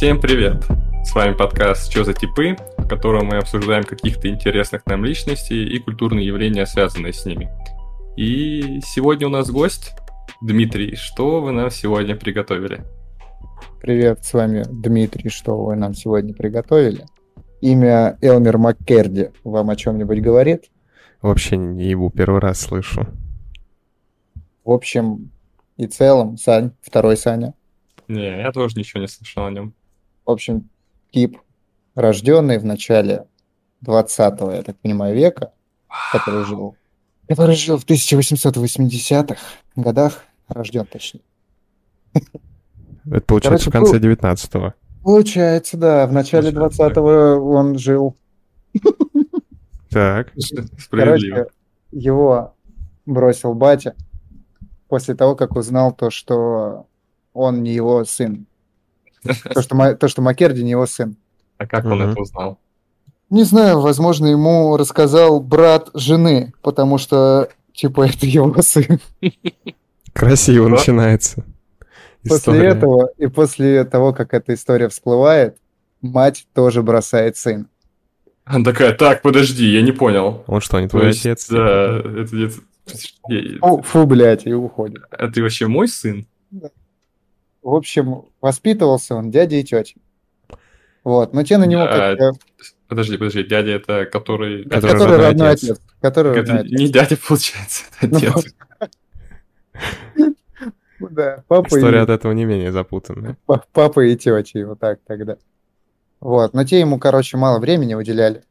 Всем привет! С вами подкаст «Чё за типы?», в котором мы обсуждаем каких-то интересных нам личностей и культурные явления, связанные с ними. И сегодня у нас гость Дмитрий. Что вы нам сегодня приготовили? Привет, с вами Дмитрий. Что вы нам сегодня приготовили? Имя Элмер Маккерди вам о чем-нибудь говорит? Вообще не его первый раз слышу. В общем и целом, Сань, второй Саня. Не, я тоже ничего не слышал о нем. В общем, тип, рожденный в начале 20 я так понимаю, века, который жил, который жил в 1880-х годах, рожден точнее. Это получается Короче, в конце был- 19-го. Получается, да, в начале Получается, 20-го он жил. Так. Справедливо. Короче, его бросил батя после того, как узнал то, что он не его сын. То, что, то, что Маккерди не его сын. А как он это узнал? Не знаю, возможно, ему рассказал брат жены, потому что, типа, это его сын. Красиво Да. начинается. После история. этого и после того, как эта история всплывает, мать тоже бросает сына. Она такая, так, подожди, я не понял. Он что, не То твой есть, отец? Да, это, это- я- Фу, фу, блядь, и уходит. это вообще мой сын? В общем, воспитывался он дядей и тетей. Вот, но те на него А, как-то... Подожди, подожди, дядя это который... Это Который родной родной отец. отец. Который Это родной отец. не дядя, получается, это Ну, отец. Да, папа История и, от этого не менее запутанная. па- папа и тетя, вот так тогда. Вот, но те ему, короче, мало времени уделяли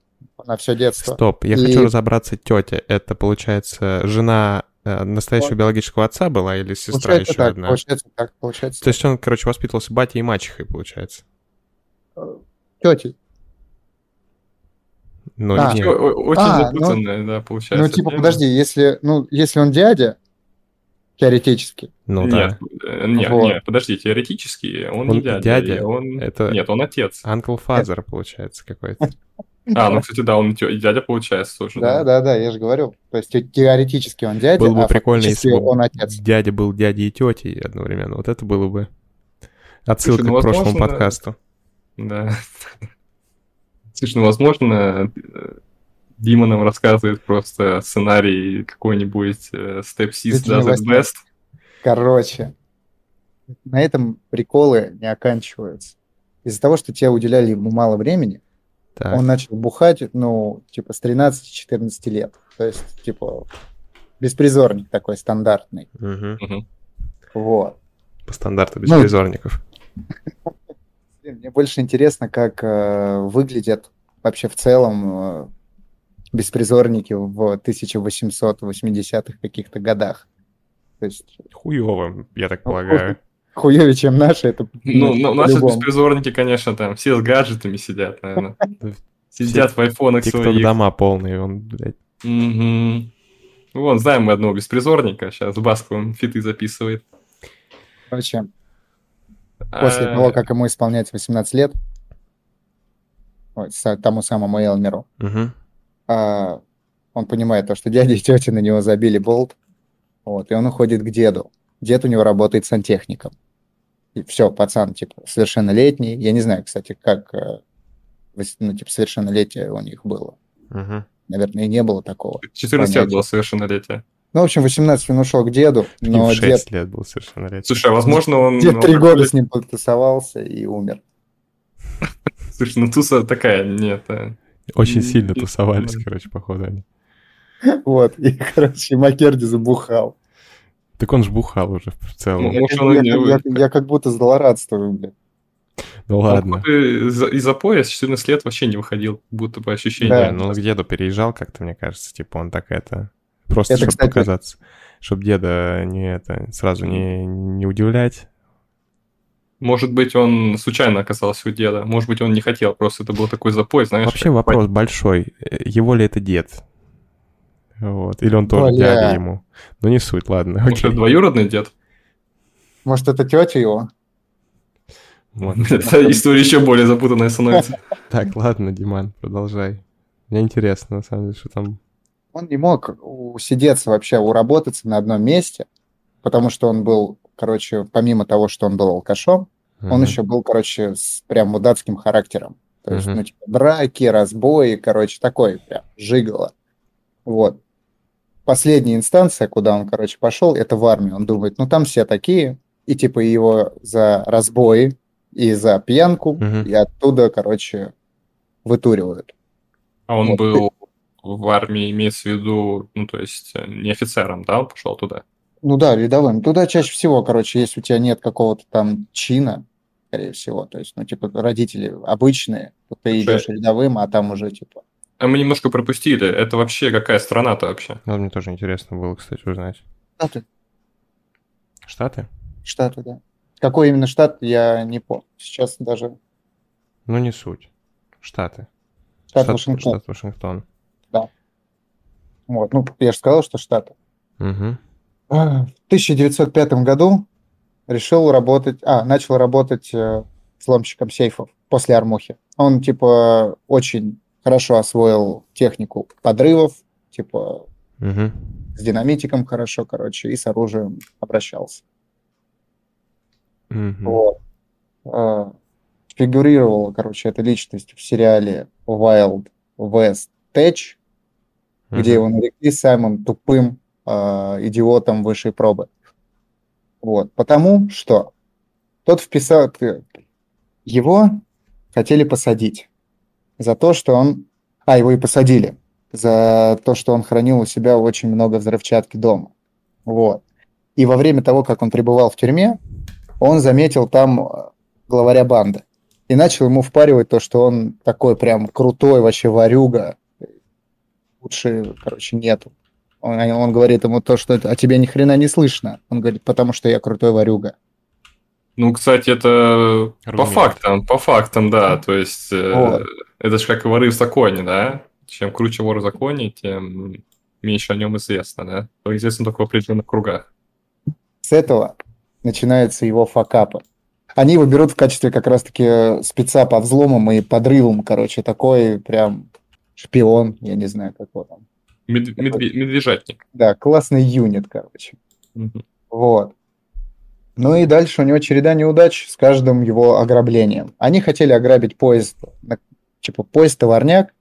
на все детство. Стоп, я И- хочу разобраться, тетя, это, получается, жена э, настоящего биологического отца была или сестра Получается еще так, одна? получается так, получается То есть он, короче, воспитывался батей и мачехой, получается? тетей. Ну, А, Очень А, ну- запутанная, да, получается. Ну, типа, подожди, если, ну, если он дядя, теоретически, ну да. Нет, э, нет, Вот. нет, подожди, теоретически он, Он не дядя. дядя, он... это- Нет, он отец. Uncle Father, получается, какой-то. А, ну, кстати, да, он дядя получается тоже. да, да, да, я же говорил. То есть те- теоретически он дядя, Было бы а прикольно, если бы он отец. дядя был дядей и тетей одновременно. Вот это было бы отсылка Слушай, ну, к прошлому возможно, подкасту. Да. Слушай, ну, возможно, Дима нам рассказывает просто сценарий какой-нибудь э, Step Sis Does It. Best. Короче, на этом приколы не оканчиваются. Из-за того, что тебе уделяли ему мало времени, Так. он начал бухать, ну, типа, с 13-14 лет. То есть, типа, беспризорник такой стандартный. Мгм. Вот. По стандарту Ну, беспризорников. Блин, Мне больше интересно, как э, выглядят вообще в целом э, беспризорники в 1880-х каких-то годах. То есть Хуёво, я так Ну, полагаю. Хуёвее, чем наши, это Ну, ну, у нас тут по-любому. беспризорники, конечно, там все с гаджетами сидят, наверное. Сидят в айфонах своих. дома полные, он, блядь. Вон, знаем мы одного беспризорника, сейчас Басковым фиты записывает. После А, того, как ему исполняется 18 лет, тому самому Элмеру, а, он понимает то, что дядя и тетя на него забили болт, вот, и он уходит к деду. Дед у него работает сантехником. И все, пацан, типа, совершеннолетний. Я не знаю, кстати, как, э, ну, типа, совершеннолетие у них было. Мгм. Наверное, и не было такого. 14 лет понятия. было совершеннолетие. Ну, в общем, 18 он ушел к деду, И но в дед, 6 лет был совершеннолетний. Слушай, а возможно он... дед три года с ним потусовался и умер. Слушай, ну туса такая, нет. а. Очень сильно тусовались, короче, походу они. Вот, и, короче, Макерди забухал. Так он ж бухал уже в целом. Ну, Я, Может, я- я- вы- я как будто злорадствую, блядь. Ну ладно. Он из-за из запоя с 14 лет вообще не выходил, будто бы ощущение. Да. Ну он к деду переезжал как-то, мне кажется, типа он так это... Просто Это, чтобы кстати- показаться. Чтобы деда не это, сразу не, не удивлять. Может быть, он случайно оказался у деда. Может быть, он не хотел, просто это был такой запой, знаешь. Вообще вопрос большой. Э, Его ли это дед? Вот. Или он тоже Бля. дядя ему? Ну не суть, ладно. Может, это двоюродный дед? Может, это тетя его? Вот. Эта история еще более запутанная становится. Так, ладно, Диман, продолжай. Мне интересно, на самом деле, что там... Он не мог усидеться вообще, уработаться на одном месте, потому что он был, короче, помимо того, что он был алкашом, Он еще был, короче, с прям мудацким характером. То есть, ну, типа, драки, разбои, короче, такой прям жигало. Вот. Последняя инстанция, куда он, короче, пошел, это в армию. Он думает, ну, там все такие, и, типа, его за разбои и за пьянку, Мгм. и оттуда, короче, вытуривают. А он Вот. был в армии, имеется в виду, ну, то есть э, не офицером, да, он пошел туда? Ну да, рядовым. Туда чаще всего, короче, если у тебя нет какого-то там чина, скорее всего, то есть, ну, типа, родители обычные, то ты идешь рядовым, а там уже, типа, А мы немножко пропустили. Это вообще какая страна-то вообще? Ну, мне тоже интересно было, кстати, узнать. штаты, Штаты? штаты, да. Какой именно штат, я не помню. Сейчас даже Ну, не суть. Штаты. штат Вашингтон. Штат Вашингтон. Вот, ну, я же сказал, что штаты. Угу. В 1905 году решил работать, а, начал работать э, взломщиком сейфов после армухи. Он, типа, очень хорошо освоил технику подрывов, типа, Угу. с динамитиком хорошо, короче, и с оружием обращался. Угу. Вот. А, Фигурировала, короче, эта личность в сериале Wild West Tech, где его нарекли самым тупым а, идиотом высшей пробы. Вот. Потому что тот вписал... э, Его хотели посадить за то, что он... А, его и посадили. За то, что он хранил у себя очень много взрывчатки дома. Вот. И во время того, как он пребывал в тюрьме, он заметил там э, главаря банды. И начал ему впаривать то, что он такой прям крутой вообще варюга. Лучше, короче, нету. Он, он говорит ему то, что это, а тебе ни хрена не слышно. Он говорит, потому что я крутой варюга. Ну, кстати, это по Аргумент. фактам, по фактам, да. То есть э, Вот. это же как и воры в законе, да? Чем круче вор в законе, тем меньше о нем известно, да? То известно только в определенных кругах. С этого начинаются его факапы. Они его берут в качестве как раз-таки спеца по взломам и подрывам, короче, такой прям шпион, я не знаю, как его там. Мед- медве- медвежатник. Да, классный юнит, короче. Мгм. Вот. Ну и дальше у него череда неудач с каждым его ограблением. Они хотели ограбить поезд, типа поезд-товарняк,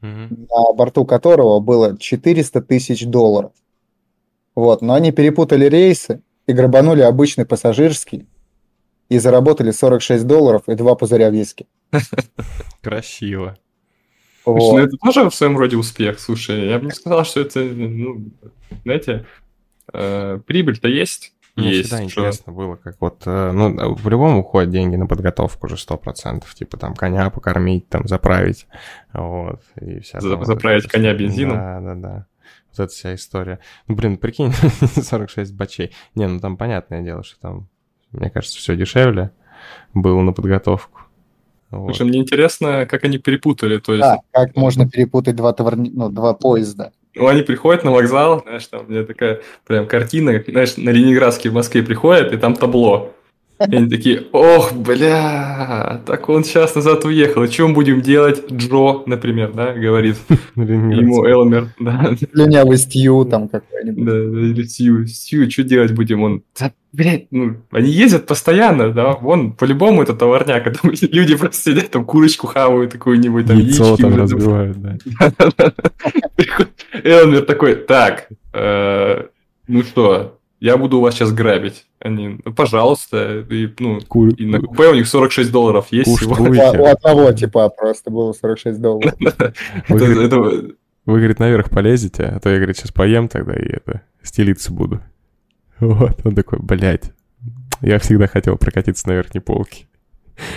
Угу. на борту которого было 400 тысяч долларов. Вот, но они перепутали рейсы и грабанули обычный пассажирский и заработали 46 долларов и два пузыря виски. Красиво. Слушай, ну Вот. это тоже в своем роде успех. Слушай, я бы не сказал, что это, ну, знаете, э, прибыль-то есть. Мне есть. всегда что- интересно было, как вот, э, ну, в любом уходят деньги на подготовку уже 100%, типа там коня покормить, там заправить, вот, и вся За- там вот заправить эта коня бензином? Да, да, да. Вот эта вся история. Ну, блин, прикинь, 46 бачей. Не, ну там понятное дело, что там, мне кажется, все дешевле было на подготовку. Вот. Слушай, мне интересно, как они перепутали. То есть, Да, как можно перепутать два, товарни... ну, два поезда? Ну, они приходят на вокзал, знаешь, там у меня такая прям картина, знаешь, на Ленинградский в Москве приходят, и там табло. И они такие, ох, бля, так он сейчас назад уехал, мы будем делать? Джо, например, да, говорит ему Элмер, да, Слюнявый Стью там какой-нибудь. Да, да, или Сью, Сью, что делать будем? Он, да, блядь, ну, они ездят постоянно, да, вон, по-любому это товарняк, а там люди просто сидят, там курочку хавают какую-нибудь, там Яйцо яички там разбивают, да. Элмер такой, так, э, ну что, я буду у вас сейчас грабить. Они, ну, пожалуйста, и, ну, Кур... и на купе у них 46 долларов есть Куш всего. У, у одного типа просто было 46 долларов. Вы, говорит, наверх полезете, а то я, говорит, сейчас поем тогда и это, стелиться буду. Вот, он такой, блядь, я всегда хотел прокатиться на верхней полке.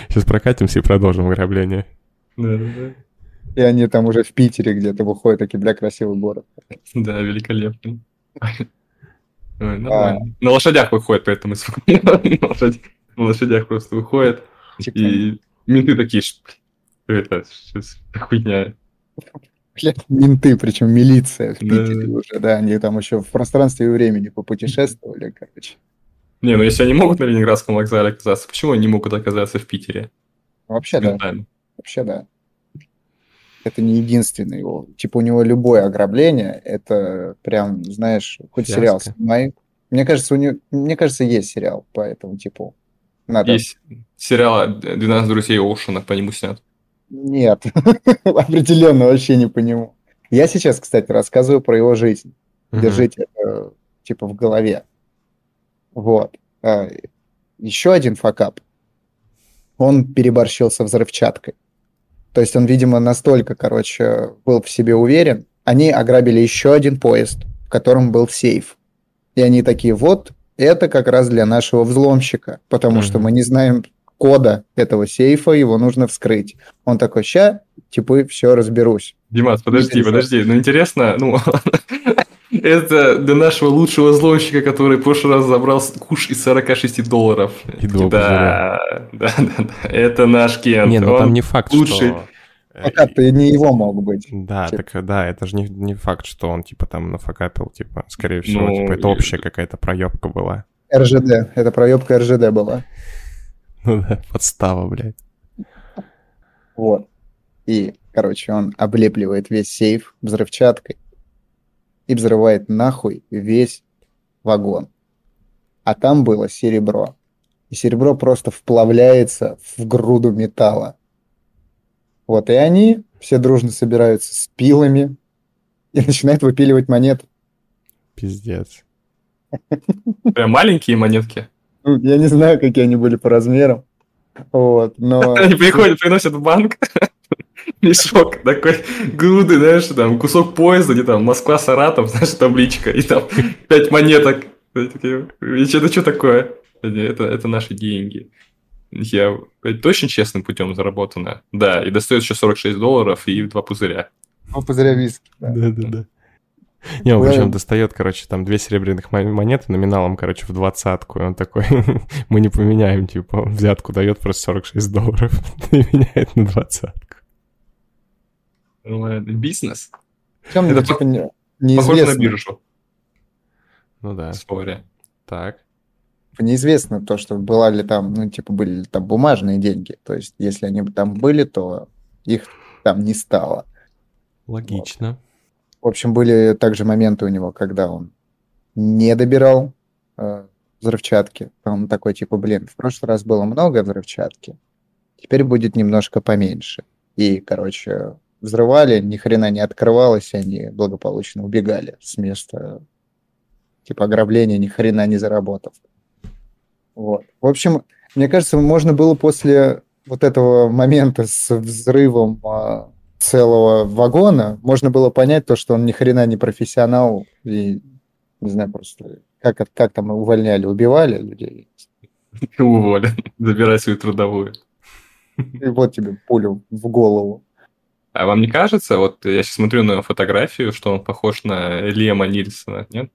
Сейчас прокатимся и продолжим ограбление. Да, да, да. И они там уже в Питере где-то выходят, такие, бля, красивый город. Да, великолепно. Ой, нормально. На лошадях выходят, поэтому на лошадь- на лошадях просто выходят. Типа, И менты такие, «Ш- это что за хуйня. бля, менты, причем милиция в Да. Питере уже, да, они там еще в пространстве и времени попутешествовали, короче. Не, ну если они могут на Ленинградском вокзале оказаться, почему они не могут оказаться в Питере? Вообще, да, вообще, да. Это не единственный его. Типа у него любое ограбление, это прям, знаешь, хоть Фиаско. сериал снимай. Мне кажется, у него, мне кажется, есть сериал по этому типу. Надо. Есть сериал «12 друзей Оушена», по нему снят. Нет, определенно вообще не по нему. Я сейчас, кстати, рассказываю про его жизнь. Мгм. Держите это, типа в голове. Вот. А, Еще один факап. Он переборщил со взрывчаткой. То есть он, видимо, настолько, короче, был в себе уверен. Они ограбили еще один поезд, в котором был сейф. И они такие, вот, это как раз для нашего взломщика, потому что Мгм. мы не знаем кода этого сейфа, его нужно вскрыть. Он такой, ща, типа, все разберусь. Димас, подожди, подожди. Ну, интересно, ну, это для нашего лучшего взломщика, который в прошлый раз забрал куш из 46 долларов. И два да, да, да, да. Это наш Кент. Не, ну Он там не факт, лучший. что... Пока-то не его мог быть. Да, Типа. так да, это же не, не факт, что он типа там нафакапил, типа, скорее всего, Ну, типа, это и- общая какая-то проебка была. РЖД, это проебка РЖД была. Ну да, подстава, блядь. Вот. И, короче, он облепливает весь сейф взрывчаткой и взрывает нахуй весь вагон. А там было серебро. И серебро просто вплавляется в груду металла. Вот, и они все дружно собираются с пилами и начинают выпиливать монеты. Пиздец. Прям маленькие монетки. Ну, я не знаю, какие они были по размерам. Вот, но... Они приходят, приносят в банк мешок такой груды, знаешь, там кусок поезда, где там Москва, Саратов, знаешь, табличка, и там пять монеток. И такие, «И чё- Это что такое? Это, это наши деньги. Я это точно честным путем заработано. Да, и достает еще 46 долларов и два пузыря. Ну, пузыря виски. да. Да-да-да. Не, он Да. причем достает, короче, там две серебряных мо- монеты номиналом, короче, в двадцатку. И он такой, мы не поменяем, типа, взятку дает просто 46 долларов и меняет на двадцатку. Это Бизнес. Причем, Это типа, не- Похоже на неизвестно. биржу. Ну да, История. так. неизвестно то, что была ли там, ну, типа, были ли там бумажные деньги. То есть, если они бы там были, то их там не стало. Логично. В общем, были также моменты у него, когда он не добирал э, взрывчатки. Он такой, типа, блин, в прошлый раз было много взрывчатки, теперь будет немножко поменьше. И, короче, взрывали, ни хрена не открывалось, они благополучно убегали с места, типа, ограбления, ни хрена не заработав. Вот. В общем, мне кажется, можно было после вот этого момента с взрывом а, целого вагона, можно было понять то, что он ни хрена не профессионал и, не знаю, просто как, как там увольняли, убивали людей. Уволен. Забирай свою трудовую. И вот тебе пулю в голову. А вам не кажется, вот я сейчас смотрю на фотографию, что он похож на Лема Нильсона, нет?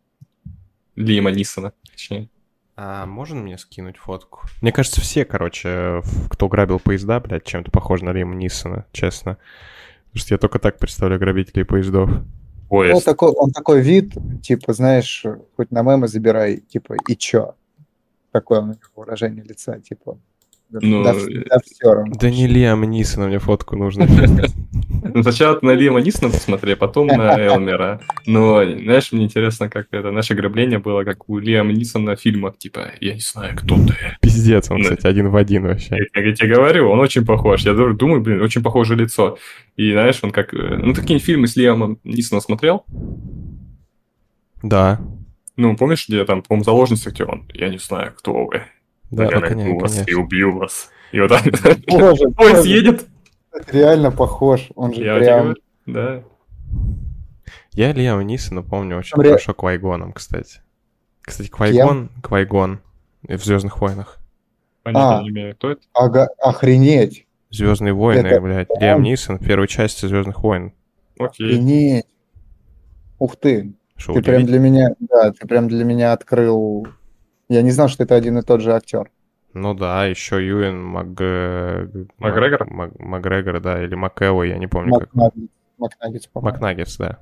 Лема Нисона, точнее. А можно мне скинуть фотку? Мне кажется, все, короче, кто грабил поезда, блядь, чем-то похож на Лима Нисона, честно. Потому что я только так представляю грабителей поездов. Ой, Он такой, он такой вид, типа, знаешь, хоть на мемы забирай, типа, и чё? Такое у него выражение лица, типа, да, Ну, да, да всё равно. Да не Лиам Нисона, мне фотку нужно. ну, сначала на Лема Нисона посмотри, а потом на Элмера. Но, знаешь, мне интересно, как это наше ограбление было, как у Лема Нисона в фильмах, типа, я не знаю, кто ты. Пиздец, он, Ну. кстати, один в один вообще. Я, я тебе говорю, он очень похож. Я думаю, блин, очень похожее лицо. И знаешь, он как... э, Ну, такие фильмы с Лемом Нисоном смотрел? Да, Ну, помнишь, где там, по-моему, заложница, где он? Я не знаю, кто вы. да, я найду конечно, вас и конечно. убью вас. И вот так Боже, поезд едет. Реально похож. Он же Я прям... да. Я Лиама Нисона помню очень ре- хорошо Квайгоном, кстати. Кстати, Квайгон, Квайгон в Звездных войнах. Понятия А. не имею, кто это. Ага, охренеть. Звездные войны, Это блядь. прям- Лиам Нисон в первой части Звездных войн. Окей. Охренеть. Ух ты. Что, Ты прям удивить? для меня, да, ты прям для меня открыл... Я не знал, что это один и тот же актер. Ну да, еще Юэн Мак... э, Макгрегор? Мак- Макгрегор, да, или Макэвой, я не помню как. Макнаггетс, по-моему. Макнаггетс, да.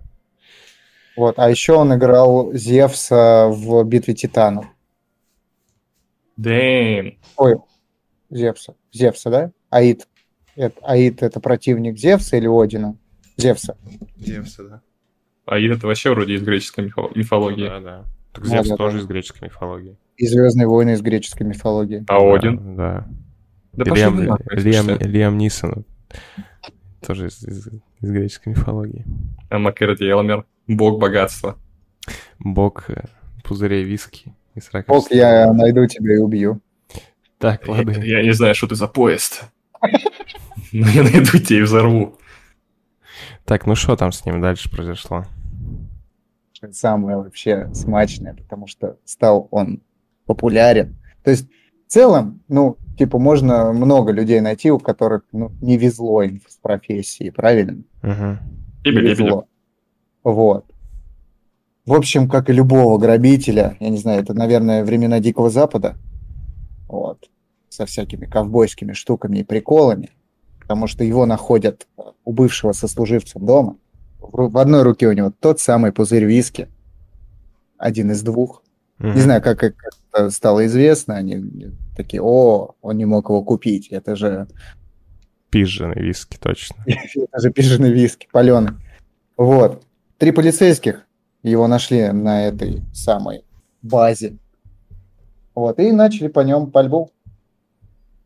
Вот. А еще он играл Зевса в «Битве Титанов». Дэм. Ой, Зевса. Зевса, да? Аид. Это, Аид — это противник Зевса или Одина? Зевса. Зевса, да. А это вообще вроде из греческой мифо- мифологии. Да, да. Так Зевс Да-да-да. тоже из греческой мифологии. И Звездные войны из греческой мифологии. А Один? Да. Да пошли Лиам, Лиам, что. Лиам Нисон тоже из, из- из греческой мифологии. А Маккерди Элмер. Бог богатства. Бог э, пузырей виски и 40 Бог, я найду тебя и убью. Так, ладно. Я, я не знаю, что ты за поезд. Но я найду тебя и взорву. Так, ну что там с ним дальше произошло? Самое вообще смачное, потому что стал он популярен. То есть в целом, ну, типа, можно много людей найти, у которых ну, не везло им с профессией, правильно? И не везло. Вот. В общем, как и любого грабителя, я не знаю, это, наверное, времена Дикого Запада, вот, со всякими ковбойскими штуками и приколами, потому что его находят у бывшего сослуживца дома. В, одной руке у него тот самый пузырь виски, один из двух. Мгм. Не знаю, как, как это стало известно, они такие, о, он не мог его купить, это же Пизженый виски, точно. Это же пиженый виски, паленый. Вот. Три полицейских его нашли на этой самой базе. Вот. И начали по нем пальбу.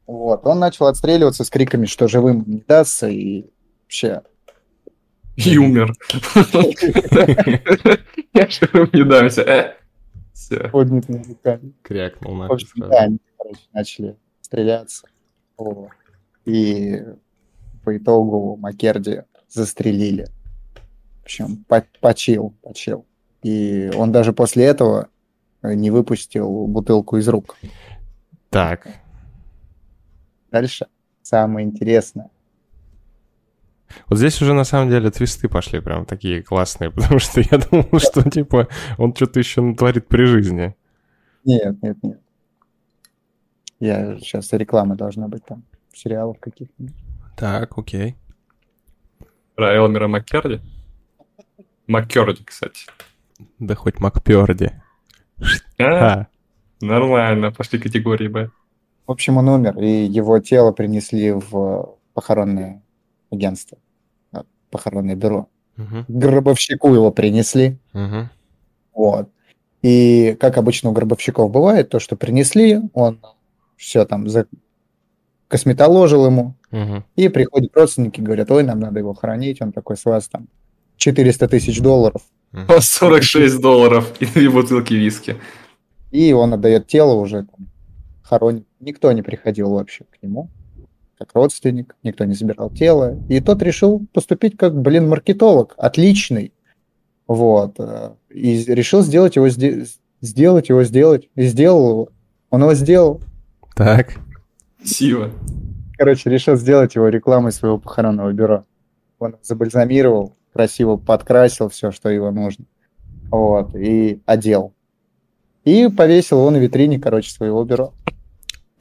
Вот. Он начал отстреливаться с криками, что живым не дастся, и вообще... И умер. Я живым не дамся. Все. Поднятыми руками. Крякнул да, они, короче, начали стреляться. И по итогу Макерди застрелили. В общем, по- почил, почил. И он даже после этого э, не выпустил бутылку из рук. Так, Дальше самое интересное. Вот здесь уже на самом деле твисты пошли прям такие классные, потому что я думал, что типа он что-то еще натворит при жизни. Нет, нет, нет. Я сейчас реклама должна быть там сериалов каких-нибудь. Так, окей. Про Элмера Маккерди? Маккерди, кстати. Да хоть Макперди. А, А, нормально, пошли категории Б. В общем, он умер, и его тело принесли в похоронное агентство, похоронное бюро. мгм, Гробовщику его принесли. мгм. Вот. И как обычно у гробовщиков бывает, то, что принесли, он все там за... косметоложил ему, Мгм. и приходят родственники, говорят, ой, нам надо его хоронить, он такой, с вас там 400 тысяч долларов, По 46 долларов и две бутылки виски. и он отдает тело уже, там, хоронит. Никто не приходил вообще к нему, как родственник, никто не забирал тело, и тот решил поступить как, блин, маркетолог, отличный, вот, э, и решил сделать его, сде- сделать его, сделать, и сделал его, он его сделал, Так, Сива. Короче, решил сделать его рекламой своего похоронного бюро. Он забальзамировал, красиво подкрасил все, что его нужно. Вот, и одел. И повесил его на витрине, короче, своего бюро.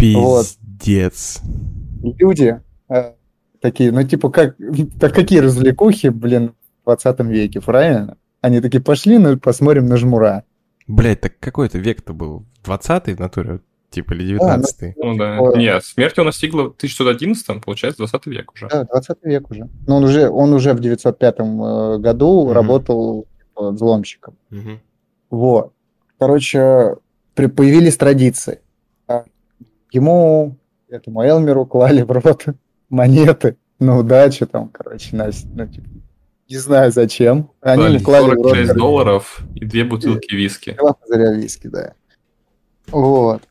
Вот. пиздец. И люди э, такие, ну, типа, как, так какие развлекухи, блин, в 20 веке, правильно? Они такие, пошли, ну, посмотрим на жмура. Блять, так какой это век-то был? 20-й в натуре? Типа, или Да, 19-й? Ну да. Ой. Нет, смерть его настигла в 1911 получается, 20 век уже. Да, 20 век уже. Но он уже, он уже в 905 э, году Мгм. работал типа, взломщиком. Мгм. Вот. Короче, при- появились традиции. А Ему, этому Элмеру, клали в рот монеты на удачу, там, короче, на, ну, типа, не знаю зачем. Они Дали клали в рот 46 долларов и две бутылки виски. два пузыря виски, да. Вот.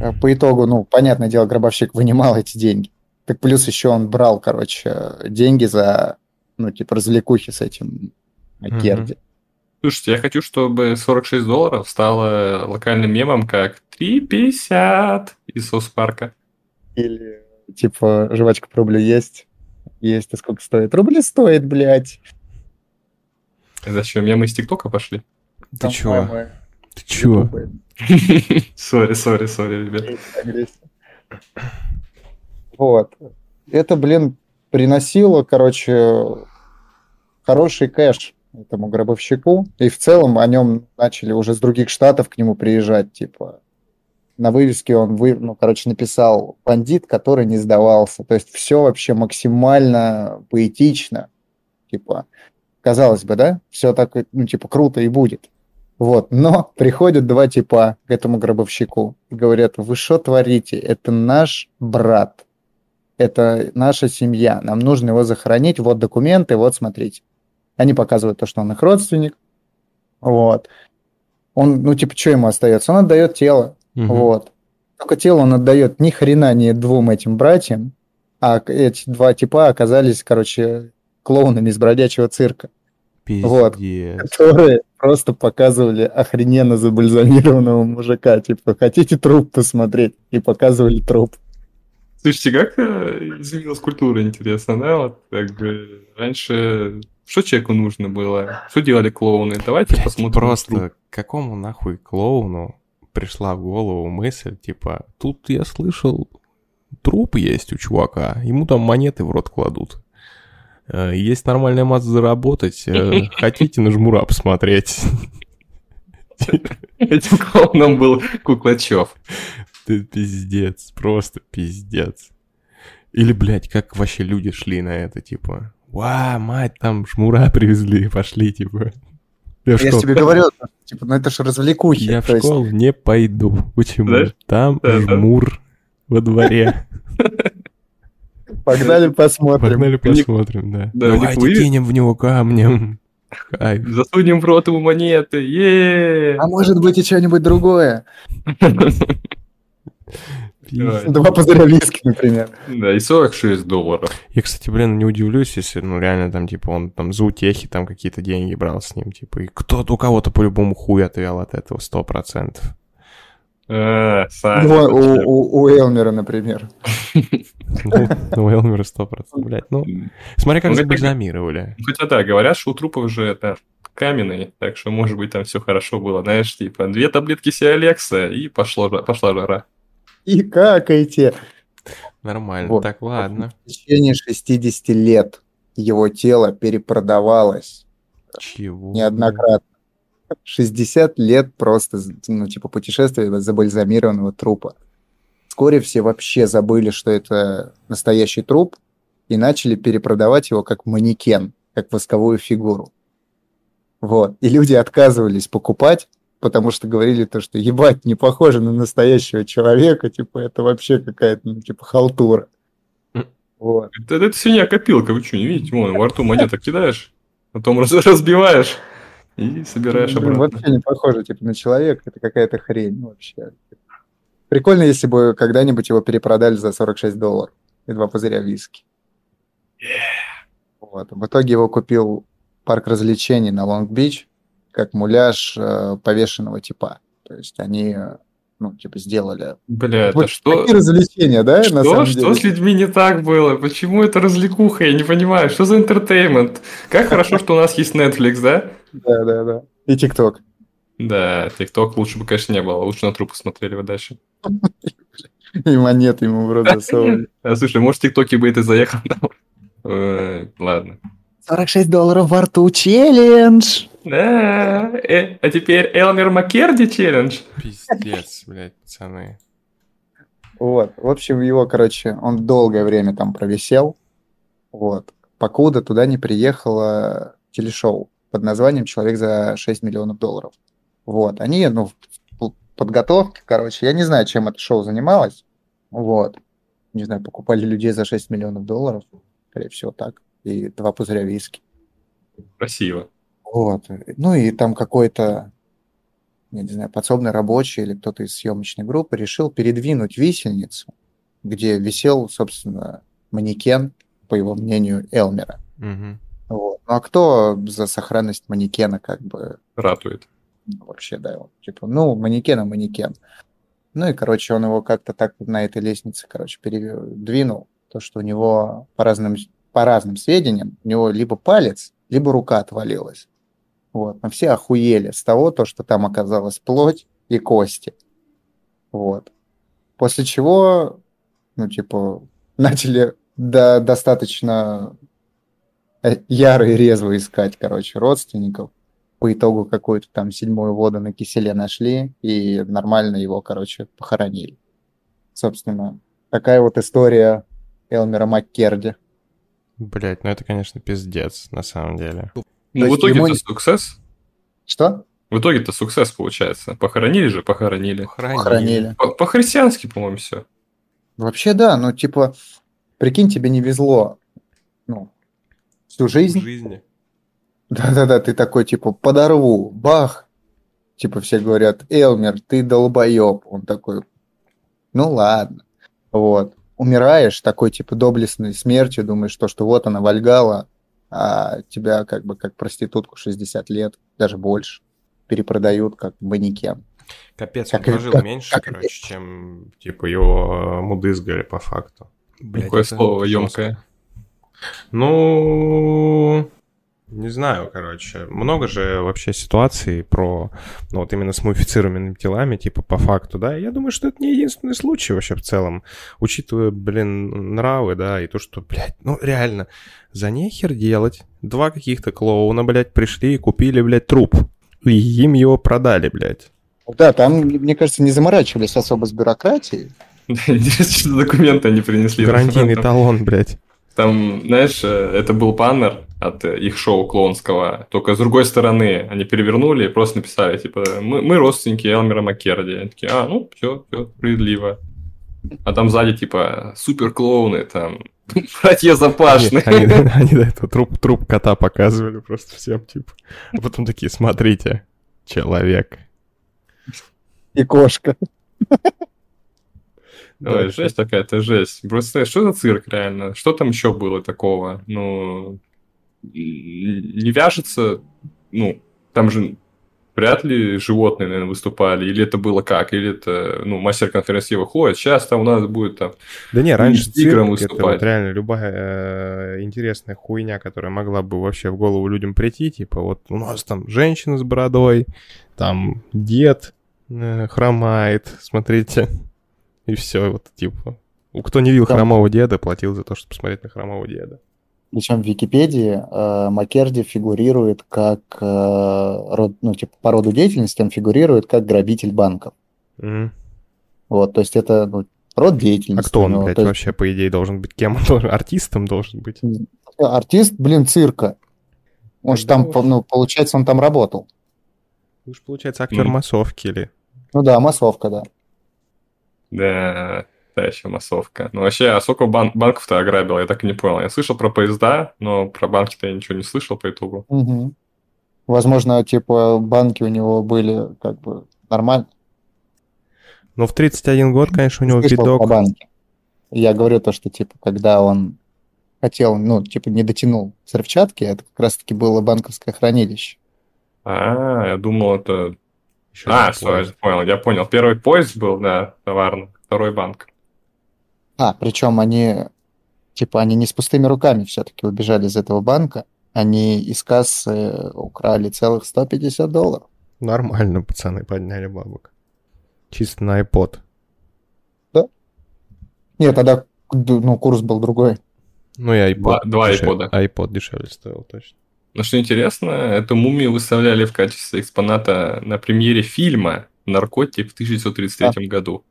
А По итогу, ну, понятное дело, гробовщик вынимал эти деньги. Так плюс еще он брал, короче, деньги за, ну, типа, развлекухи с этим Керди. Слушайте, я хочу, чтобы 46 долларов стало локальным мемом, как 3,50 из Соус Парка. Или, типа, жвачка по рублю есть? Есть, а сколько стоит? Рубли стоит, блядь. Зачем? Мемы из ТикТока пошли? Ты Там, чё? по-моему, Ты чё? ютубы. Sorry, sorry, sorry, ребят. Вот. Это, блин, приносило, короче, хороший кэш этому гробовщику. И в целом о нем начали уже с других штатов к нему приезжать. Типа, на вывеске он, вы, ну, короче, написал «бандит, который не сдавался». То есть все вообще максимально поэтично. Типа, казалось бы, да? Все так, ну, типа, круто и будет. Вот, но приходят два типа к этому гробовщику и говорят, вы что творите? Это наш брат, это наша семья, нам нужно его захоронить, вот документы, вот смотрите. Они показывают то, что он их родственник, вот. Он, ну, типа, что ему остается? Он отдает тело, угу. вот. Только тело он отдает ни хрена не двум этим братьям, а эти два типа оказались, короче, клоунами из бродячего цирка. Пиздец. Вот, которые просто показывали охрененно забальзамированного мужика. Типа, хотите труп посмотреть? И показывали труп. Слушайте, как э, изменилась культура, интересно, да? Вот как бы раньше что человеку нужно было? Что делали клоуны? Давайте Блядь, посмотрим. Просто какому нахуй клоуну пришла в голову мысль, типа, тут я слышал, труп есть у чувака, ему там монеты в рот кладут. Э, есть нормальная масса заработать. Э, хотите на жмура посмотреть? Этим клоуном был Куклачев. Ты пиздец, просто пиздец. Или, блядь, как вообще люди шли на это, типа, «Ва, мать, там шмура привезли, пошли, типа». Я, я тебе говорю, типа, ну это же развлекухи. Я в школу есть... не пойду. Почему? Знаешь? Там да, жмур да. во дворе. Погнали посмотрим. Погнали посмотрим, да. да Давайте кинем в него камнем. Кайф. Засунем в рот ему монеты. А может быть и что-нибудь другое? Два пузыря виски, например. Да, и 46 долларов. Я, кстати, блин, не удивлюсь, если, ну, реально там, типа, он там за утехи там какие-то деньги брал с ним, типа, и кто-то, у кого-то по-любому хуй отвел от этого, сто процентов. Э, ну, у, у, Элмера, например. Ну, у Элмера сто процентов, блядь. Ну, смотри, как забальзамировали. Хотя да, говорят, что у трупов же это каменный, так что, может быть, там все хорошо было. Знаешь, типа, две таблетки Сиалекса, и пошло, пошла жара. И какайте. Нормально, вот. так, ладно. В течение 60 лет его тело перепродавалось. Чего? Неоднократно. 60 лет просто, ну, типа, путешествия забальзамированного трупа. Вскоре все вообще забыли, что это настоящий труп, и начали перепродавать его как манекен, как восковую фигуру. Вот. И люди отказывались покупать, потому что говорили то, что ебать, не похоже на настоящего человека, типа, это вообще какая-то, ну, типа, халтура. Вот. Это, это свинья-копилка, вы что, не видите? Вон, во рту монеток кидаешь, потом разбиваешь и собираешь обратно. Вообще не похоже, типа, на человека, это какая-то хрень вообще. Прикольно, если бы когда-нибудь его перепродали за 46 долларов и два пузыря виски. Yeah. Вот. В итоге его купил парк развлечений на Лонг-Бич, как муляж э, повешенного типа. То есть они, э, ну, типа, сделали... Бля, это вот что? Такие развлечения, да, что? на самом что деле? Что с людьми не так было? Почему это развлекуха? Я не понимаю. Что за entertainment? Как хорошо, что у нас есть Netflix, да? Да, да, да. И ТикТок. Да, ТикТок лучше бы, конечно, не было. Лучше на трупы смотрели бы дальше. И монеты ему в рот засовывали. А, слушай, может, ТикТоке бы это заехал? Ладно. 46 долларов во рту челлендж. Да, э, а теперь Элмер Маккерди челлендж. Пиздец, блядь, пацаны. Вот, в общем, его, короче, он долгое время там провисел, вот, покуда туда не приехало телешоу под названием «Человек за 6 миллионов долларов». Вот, они, ну, в подготовке, короче, я не знаю, чем это шоу занималось, вот, не знаю, покупали людей за 6 миллионов долларов, скорее всего, так и два пузыря виски. Красиво. Вот. Ну и там какой-то, я не знаю, подсобный рабочий или кто-то из съемочной группы решил передвинуть висельницу, где висел, собственно, манекен, по его мнению, Элмера. Угу. Вот. Ну а кто за сохранность манекена как бы... Ратует. Вообще, да. Вот, типа, ну, манекен, манекен. Ну и, короче, он его как-то так на этой лестнице, короче, передвинул. То, что у него по разным по разным сведениям, у него либо палец, либо рука отвалилась. Вот. Мы все охуели с того, то, что там оказалась плоть и кости. Вот. После чего, ну, типа, начали до, достаточно э, яро и резво искать, короче, родственников. По итогу какую-то там седьмую воду на киселе нашли и нормально его, короче, похоронили. Собственно, такая вот история Элмера Маккерди. Блять, ну это, конечно, пиздец, на самом деле. Ну, в итоге ему... это success? Что? В итоге-то суксесс получается. Похоронили же, похоронили. Похоронили. По- По-христиански, по-моему, все. Вообще, да, ну, типа, прикинь, тебе не везло, ну, всю В жизнь. жизни. Да-да-да, ты такой, типа, подорву, бах. Типа, все говорят, Элмер, ты долбоеб. Он такой, ну ладно. Вот. Умираешь такой, типа, доблестной смертью, думаешь, то, что вот она, Вальгала, а тебя как бы как проститутку 60 лет, даже больше, перепродают как манекен. Капец, Как он прожил как- меньше, как короче, чем, типа, его э, мудызгали по факту. Блядь, Какое это слово емкое. Ну, не знаю, короче. Много же вообще ситуаций про, ну, вот именно с мумифицируемыми телами, типа, по факту, да. Я думаю, что это не единственный случай вообще в целом. Учитывая, блин, нравы, да, и то, что, блядь, ну, реально, за нехер делать. Два каких-то клоуна, блядь, пришли и купили, блядь, труп. И им его продали, блядь. Да, там, мне кажется, не заморачивались особо с бюрократией. Интересно, что документы они принесли. Гарантийный талон, блядь. Там, знаешь, э, это был баннер от э, их шоу клоунского, только с другой стороны они перевернули и просто написали, типа, мы, мы родственники Элмера Маккерди. Они такие, а, ну, все, все, справедливо. А там сзади, типа, супер клоуны, там, братья Запашные. Они, они- они до этого труп, труп кота показывали просто всем, типа. А потом такие, смотрите, человек. И кошка. Ой, жесть какая-то, жесть. Просто что за цирк, реально? Что там еще было такого? Ну, не вяжется, ну, там же вряд ли животные, наверное, выступали, или это было как, или это, ну, мастер-конференции выходит, сейчас там у нас будет там... Да не, раньше с тигром цирк, это выступать. вот реально любая э, интересная хуйня, которая могла бы вообще в голову людям прийти, типа вот у нас там женщина с бородой, там дед э, хромает, смотрите, и все, вот типа. У кто не видел Там- хромого деда, платил за то, чтобы посмотреть на хромого деда. Причем в Википедии э, Маккерди фигурирует как, э, род, ну, типа, по роду деятельности он фигурирует как грабитель банков. Мгм. Вот, то есть это ну, род А деятельности. кто он, ну, блядь, есть вообще, по идее, должен быть? Кем он должен? Артистом должен быть? Артист, блин, цирка. Он же там, уж- ну, получается, он там работал. Вы же, получается, актер Мгм. массовки или... Ну да, массовка, да. Да, та еще массовка. Ну, вообще, а сколько бан- банков-то ограбил, я так и не понял. Я слышал про поезда, но про банки-то я ничего не слышал по итогу. Мгм. Возможно, типа, банки у него были как бы нормально. Ну, в 31 год, конечно, у него Слышал видок. про банки. Я говорю то, что, типа, когда он хотел, ну, типа, не дотянул взрывчатки, это как раз-таки было банковское хранилище. А, я думал, это... Ещё А, все, я понял, я понял. Первый поезд был, да, товарный, второй банк. А, причем они, типа, они не с пустыми руками все-таки убежали из этого банка. Они из кассы украли целых 150 долларов. Нормально, пацаны, подняли бабок. Чисто на iPod. Нет, тогда, ну, курс был другой. Ну и iPod. Два- два iPod'а. iPod дешевле стоил, точно. Но что интересно, эту мумию выставляли в качестве экспоната на премьере фильма «Наркотик» в 1933 году.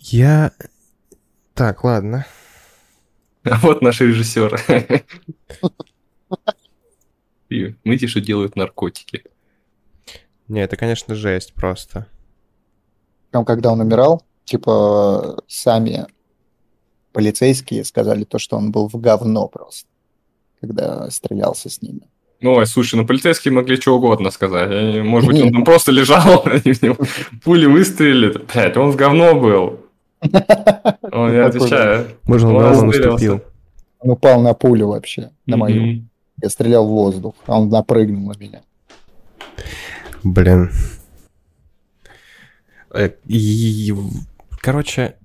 Я... Так, ладно. А вот наш режиссер. И Мыти, что делают наркотики. Не, это, конечно, жесть просто. Там, когда он умирал, типа, сами полицейские сказали то, что он был в говно просто, когда стрелялся с ними. Ну, ой, слушай, ну полицейские могли что угодно сказать. Они- Может быть, он там просто лежал, они в него пули выстрелили. Блять, он в говно был. Он, я отвечаю. Можно Он наступил. Он упал на пулю вообще, на мою. Я стрелял в воздух, а он напрыгнул на меня. Блин. Э, и- Короче,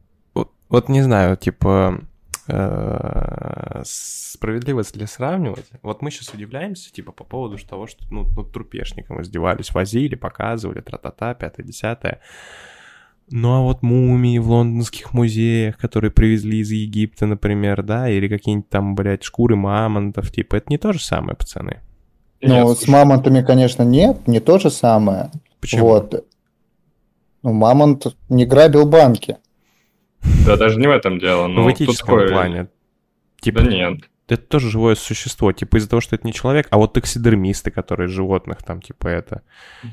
вот, не знаю, типа, э, справедливость ли сравнивать? Вот мы сейчас удивляемся, типа, по поводу того, что, ну, над трупешником издевались, возили, показывали, тра-та-та, пятое-десятое. Ну, а вот мумии в лондонских музеях, которые привезли из Египта, например, да, или какие-нибудь там, блядь, шкуры мамонтов, типа, это не то же самое, пацаны. Ну, с мамонтами, конечно, нет, не то же самое. Почему? Вот. Ну, мамонт не грабил банки. Да даже не в этом дело. Ну, Ну, в этическом такое- плане. Типа, Да нет. это тоже живое существо, типа из-за того, что это не человек, а вот таксидермисты, которые животных там, типа это,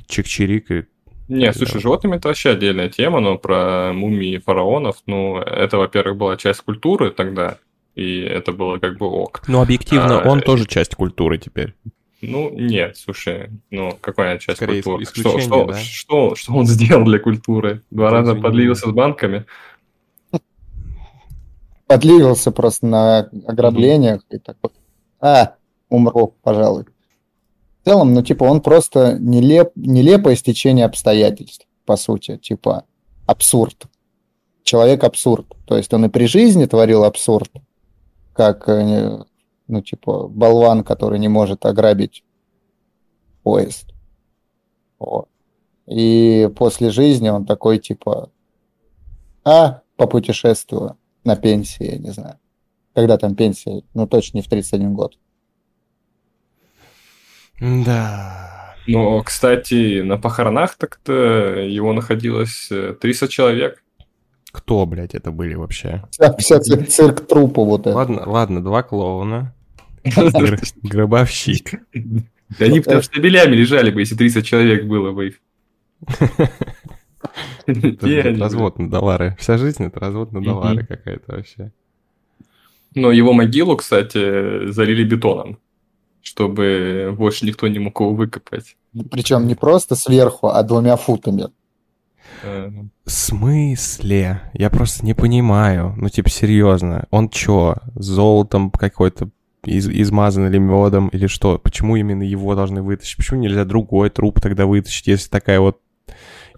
чик-чирик и... Не, слушай, животными это вообще отдельная тема, но про мумии фараонов, ну, это, во-первых, была часть культуры тогда, и это было как бы ок. Ну, объективно, А, он тоже часть культуры теперь. Ну, нет, слушай, ну, какая часть Скорее, культуры? Что, исключение, что, да? что, что он сделал для культуры? Два Да, раза подлился с банками? Подливился просто на ограблениях и такой, а, умру, пожалуй. В целом, ну, типа, он просто нелеп, нелепое стечение обстоятельств, по сути, типа, абсурд. Человек абсурд. То есть он и при жизни творил абсурд, как, э, ну, типа, болван, который не может ограбить поезд. Вот. И после жизни он такой, типа, а, попутешествую на пенсии, я не знаю. Когда там пенсия? Ну, точно не в 31 год. Да. Ну, кстати, на похоронах так-то его находилось э, 300 человек. Кто, блядь, это были вообще? Вся, вся цир- цирк трупа вот это. Ладно, ладно, два клоуна, гр- гробовщик. Да они потому что штабелями лежали бы, если 30 человек было бы их. Развод на доллары. Вся жизнь это развод на доллары какая-то вообще. Но его могилу, кстати, залили бетоном, чтобы больше никто не мог его выкопать. Причем не просто сверху, а двумя футами. Э, В смысле? Я просто не понимаю. Ну, типа, серьезно. Он чё, золотом какой-то из- измазан или медом, или что? Почему именно его должны вытащить? Почему нельзя другой труп тогда вытащить, если такая вот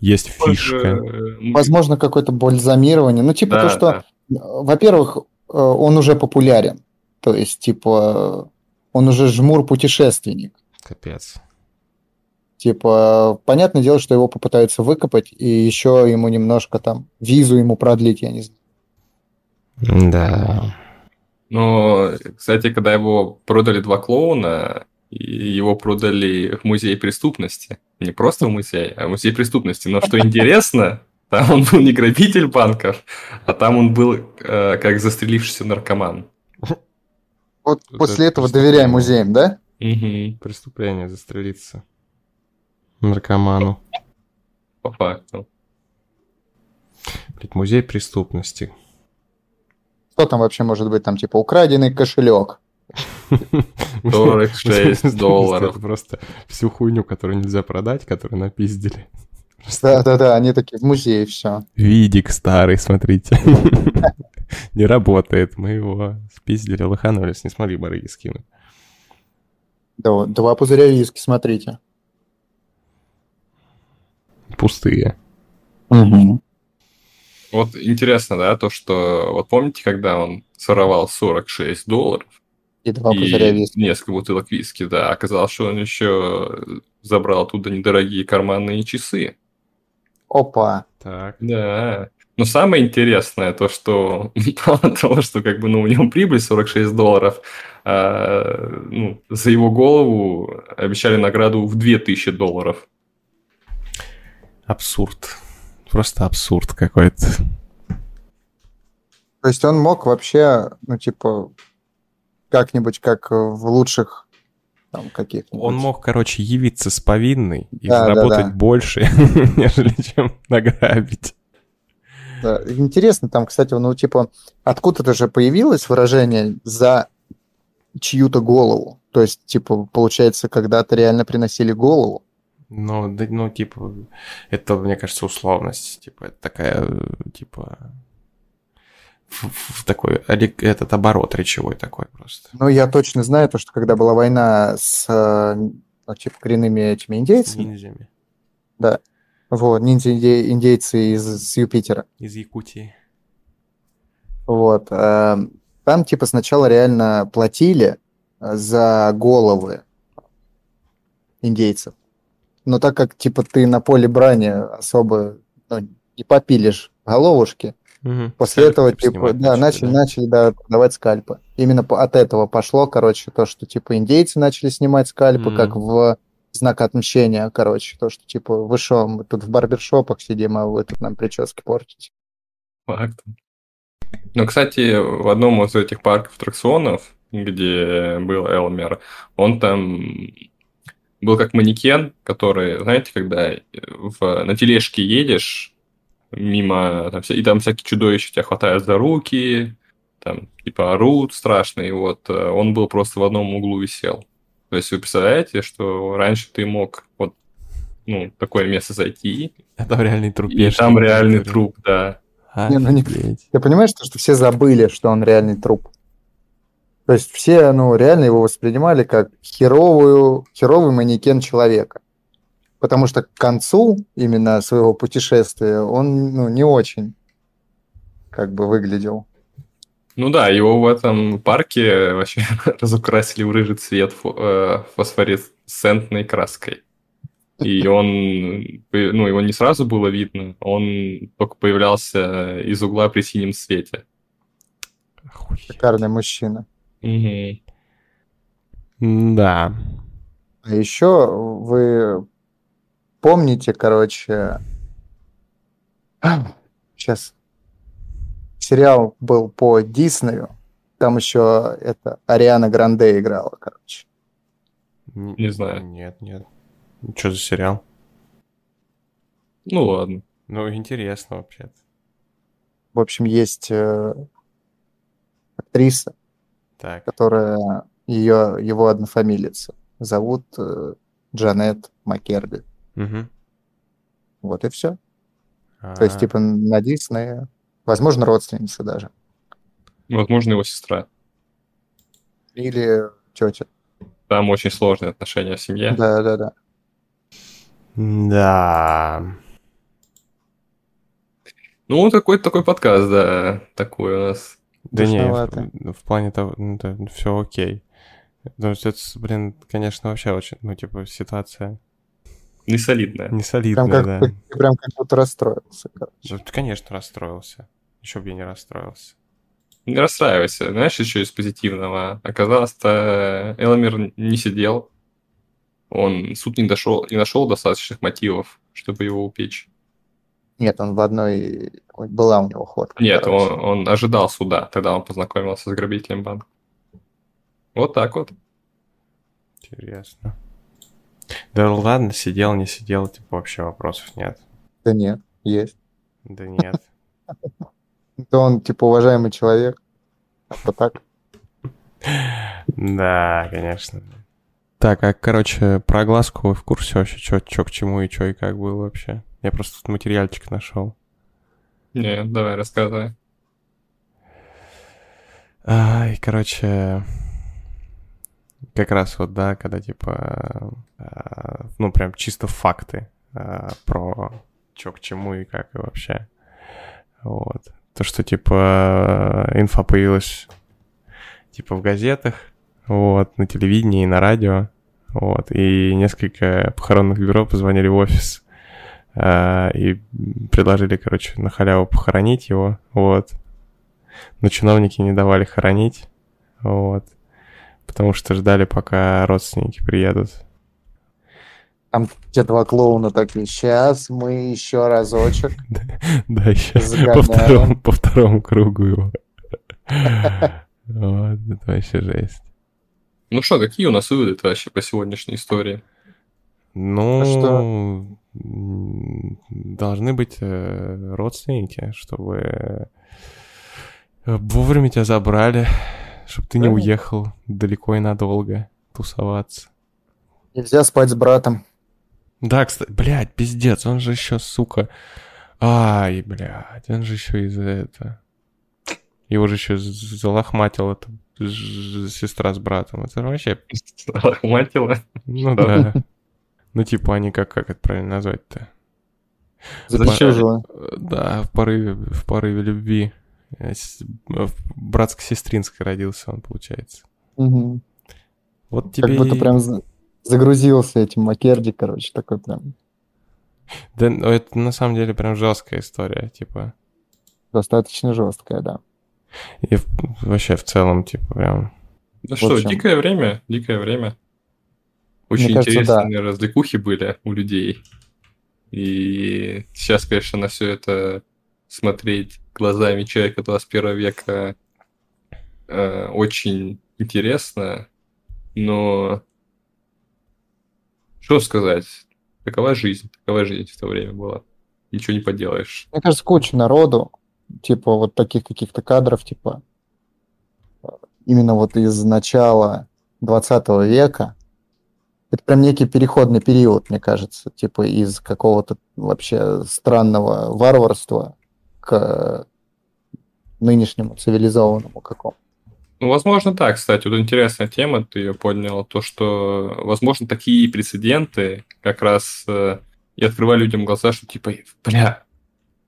есть фишка? э, Возможно, какое-то бальзамирование. Ну, типа да, то, что, да. во-первых, э, он уже популярен. То есть, типа, он уже жмур-путешественник. Капец. Типа, понятное дело, что его попытаются выкопать, и еще ему немножко там визу ему продлить, я не знаю. Да. Но, кстати, когда его продали два клоуна, его продали в музей преступности. Не просто в музей, а в музей преступности. Но что интересно, там он был не грабитель банков, а там он был э, как застрелившийся наркоман. Вот Вот после это этого доверяй музеям, да? Мгм, Преступление застрелиться. Наркоману. по факту. Блядь, музей преступности. Что там вообще может быть? Там, типа, украденный кошелек. 46 долларов. Это просто всю хуйню, которую нельзя продать, которую напиздили. Да-да-да, они такие, в музее все. Видик старый, смотрите. Не работает. Мы его спиздили, лоханулись, не смогли барыги скинуть. Да, два пузыря виски, смотрите. Пустые. Вот интересно, да, то, что... Вот помните, когда он своровал 46 долларов И два пузыря и виски. несколько бутылок виски, да, оказалось, что он еще забрал оттуда недорогие карманные часы. Опа. Так. Да. Но самое интересное то, что мало того, что как бы, ну, у него прибыль 46 долларов, а, ну, за его голову обещали награду в 2000 долларов. Абсурд. Просто абсурд какой-то. То есть он мог вообще, ну, типа, как-нибудь, как в лучших там каких-нибудь... Он мог, короче, явиться с повинной и Да, да, заработать да. больше, нежели чем награбить. Да, Интересно, там, кстати, ну, типа, откуда-то же появилось выражение «за чью-то голову». То есть, типа, получается, когда-то реально приносили голову. Ну, да, ну, типа, это, мне кажется, условность. Типа, это такая, э, типа, в, такой, этот оборот речевой такой просто. Но я точно знаю то, что когда была война с, э, ну, типа, коренными этими индейцами, ниндзями. Вот, ниндзя-индейцы из с Юпитера, Из Якутии. Вот. э, Там, типа, сначала реально платили э, за головы индейцев. Но так как, типа, ты на поле брани особо ну, не попилишь головушки, Мгм. после Скальпы, этого, типа, типа, да, начали, да? начали, да, продавать скальпы. Именно от этого пошло, короче, то, что, типа, индейцы начали снимать скальпы, Мгм. как в знак отмщения, короче, то, что, типа, вы шо, мы тут в барбершопах сидим, а вы тут нам прически портите. Факт. Ну, кстати, в одном из этих парков аттракционов где был Элмер, он там был как манекен, который, знаете, когда в, на тележке едешь мимо, там, и там всякие чудовища тебя хватают за руки, там, типа, орут страшные, вот, э, он был просто в одном углу висел. То есть вы представляете, что раньше ты мог вот ну, такое место зайти. А там реальный труп. И там реальный труп, да. Не, ну, не... Я понимаю, что, что все забыли, что он реальный труп. То есть все, ну, реально его воспринимали как херовую, херовый манекен человека. Потому что к концу именно своего путешествия он, ну, не очень как бы выглядел. Ну да, его в этом парке вообще разукрасили в рыжий цвет э, фосфоресцентной краской. И он, ну, его не сразу было видно, он только появлялся из угла при синем свете. Шикарный мужчина. Угу. Да. А еще вы помните, короче, сейчас сериал был по Диснею, там еще это Ариана Гранде играла, короче. Не знаю. Нет, нет. Что за сериал? Ну ладно. Ну, интересно вообще-то. В общем, есть э, актриса, так. которая ее, его однофамилица. Зовут э, Джанет Маккерби. Угу. Вот и все. А-а-а. То есть, типа, на Дисней, возможно, родственница даже. Возможно, его сестра. Или тетя. Там очень сложные отношения в семье. Да, да, да. Да. Ну, такой такой подкаст, да, такой у нас. Да не, в, в плане того, ну, да, все окей. Потому что это, блин, конечно, вообще очень, ну, типа, ситуация... Не солидная. Не солидная, прям как, да. Ты прям как будто расстроился, короче. Ну, конечно, расстроился. Еще бы я не расстроился. Не расстраивайся. Знаешь, еще из позитивного. Оказалось-то Элмер не сидел. Он суд не дошел, не нашел достаточных мотивов, чтобы его упечь. Нет, он в одной... Была у него ходка. Нет, он, он ожидал суда. Тогда он познакомился с грабителем банка. Вот так вот. Интересно. Да ладно, сидел, не сидел, типа вообще вопросов нет. Да нет, есть. Да нет. Да он, типа, уважаемый человек. А то так. Да, конечно. Так, а, короче, про огласку вы в курсе вообще, что к чему и что и как было вообще? Я просто тут материальчик нашел. Не, давай, рассказывай. Ай, короче, как раз вот, да, когда типа, э, ну, прям чисто факты э, про что к чему и как и вообще. Вот. То, что, типа, инфа появилась, типа, в газетах, вот, на телевидении и на радио, вот, и несколько похоронных бюро позвонили в офис э, и предложили, короче, на халяву похоронить его, вот. Но чиновники не давали хоронить, вот потому что ждали, пока родственники приедут. Там те два клоуна такие, сейчас мы еще разочек. Да, еще по второму, по второму кругу его. Вот, это вообще жесть. Ну что, какие у нас выводы вообще по сегодняшней истории? Ну, должны быть э, родственники, чтобы э, вовремя тебя забрали, чтобы ты не уехал далеко и надолго тусоваться. Нельзя спать с братом. Да, кстати, блядь, пиздец, он же еще, сука... Ай, блядь, он же еще из-за этого... Его же еще залохматил эта сестра с братом. Это вообще... Залохматила? Ну да. Ну типа они как, как это правильно назвать-то? Зачем Да, в порыве, в порыве любви. Э, в братско-сестринской родился он, получается. Угу. Вот тебе... Как будто прям загрузился этим Макерди, короче, такой прям... Да, ну, это на самом деле прям жесткая история, типа. Достаточно жесткая, да. И вообще в целом, типа, прям... Да что, дикое время, дикое время. Очень Мне интересные кажется, да. развлекухи были у людей. И сейчас, конечно, на все это смотреть глазами человека 21 века э, очень интересно, но что сказать? Такова жизнь, такова жизнь в то время была. Ничего не поделаешь. Мне кажется, куча народу, типа вот таких каких-то кадров, типа именно вот из начала 20 века. Это прям некий переходный период, мне кажется, типа из какого-то вообще странного варварства к нынешнему цивилизованному какому. Ну, возможно, так, кстати. Вот интересная тема, ты ее поднял. То, что, возможно, такие прецеденты как раз э, и открывали людям глаза, что типа, бля,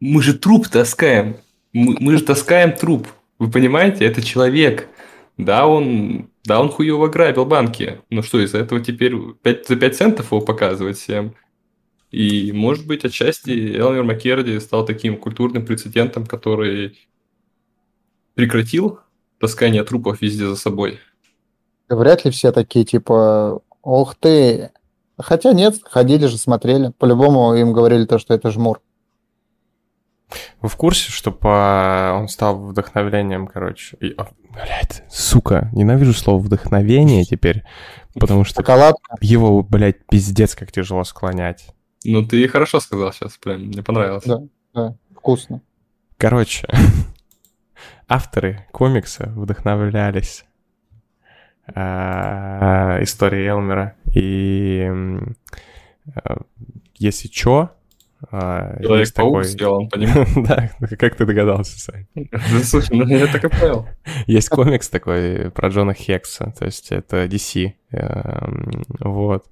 мы же труп таскаем. Мы, мы же таскаем труп. Вы понимаете, это человек. Да, он, да, он хуево грабил банки. Ну что, из-за этого теперь 5, за 5 центов его показывать всем? И, может быть, отчасти Элмер Маккерди стал таким культурным прецедентом, который прекратил таскание трупов везде за собой. Вряд ли все такие, типа, ох ты. Хотя нет, ходили же, смотрели. По-любому им говорили то, что это жмур. Вы в курсе, что по... он стал вдохновлением, короче? И... Блядь, сука, ненавижу слово вдохновение теперь, потому что Шоколадка. его, блядь, пиздец как тяжело склонять. Ну, ты хорошо сказал сейчас, прям, мне понравилось. Да, да, вкусно. Короче, авторы комикса вдохновлялись а, историей Элмера. И а, если чё, а, есть Человек-паук такой... сделан по нему. Да, как ты догадался, Сань? Да, Слушай, ну я так и понял. Есть комикс такой про Джона Хекса, то есть это DC, эм, вот.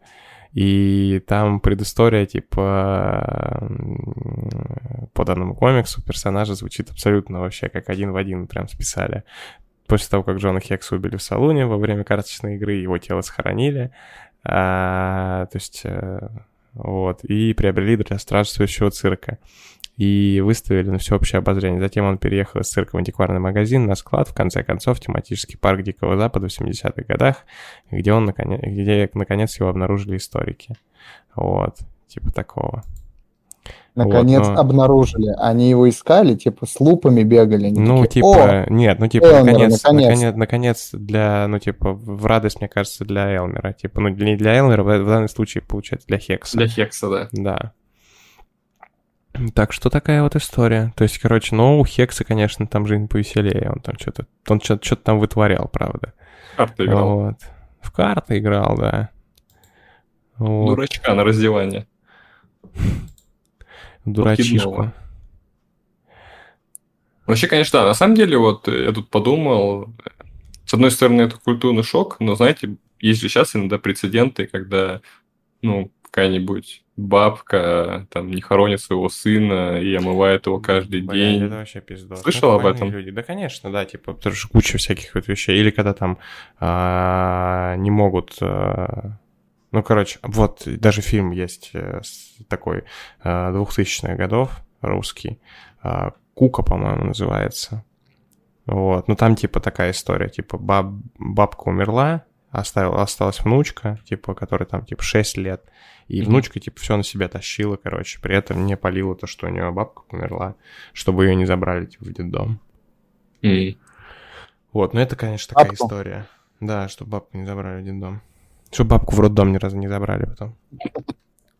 И там предыстория, типа, по данному комиксу персонажа звучит абсолютно вообще как один в один, прям списали. После того, как Джона Хекса убили в салоне во время карточной игры, его тело сохранили, а, то есть, э, вот, и приобрели для странствующего цирка и выставили на всеобщее обозрение. Затем он переехал из цирка в антикварный магазин на склад, в конце концов, тематический парк Дикого Запада в 70-х годах, где, он, где наконец его обнаружили историки. Вот, типа такого. Наконец Вот, но- обнаружили. Они его искали, типа, с лупами бегали. Они Ну, такие, типа, нет, ну, типа, Элмера, наконец, наконец-то. наконец, наконец, для, ну, типа, в радость, мне кажется, для Элмера. Типа, ну, не для Элмера, в в данном случае, получается, для Хекса. Для Хекса, да. Да. Так что такая вот история. То есть, короче, ну, у Хекса, конечно, там жизнь повеселее. Он там что-то, он что-то, что-то там вытворял, правда. Карты играл. Вот. В карты играл, да. Вот. Дурачка на раздевание. Дурачишку. Вообще, конечно, да. На самом деле, вот э, я тут подумал, с одной стороны, это культурный шок, но, знаете, есть же сейчас иногда прецеденты, когда, ну, какая-нибудь бабка там не хоронит своего сына и омывает его каждый Блин, день. это вообще пиздос. Слышал Ну, об этом? Люди. Да, конечно, да, типа, потому что куча всяких вот вещей. Или когда там а, не могут... а, ну, короче, вот даже фильм есть э, такой а, 2000-х годов, русский. а, Кука, по-моему, называется. Вот. Ну, там, типа, такая история. Типа, баб, бабка умерла, оставила, осталась внучка, типа, которой там, типа, 6 лет. И внучка, типа, все на себя тащила, короче. При этом не полила то, что у нее бабка померла, чтобы ее не забрали, типа, в детдом. М. Вот, ну это, конечно, такая Бабку? история. Да, чтобы бабку не забрали в детдом. Чтобы бабку в роддом ни разу не забрали потом.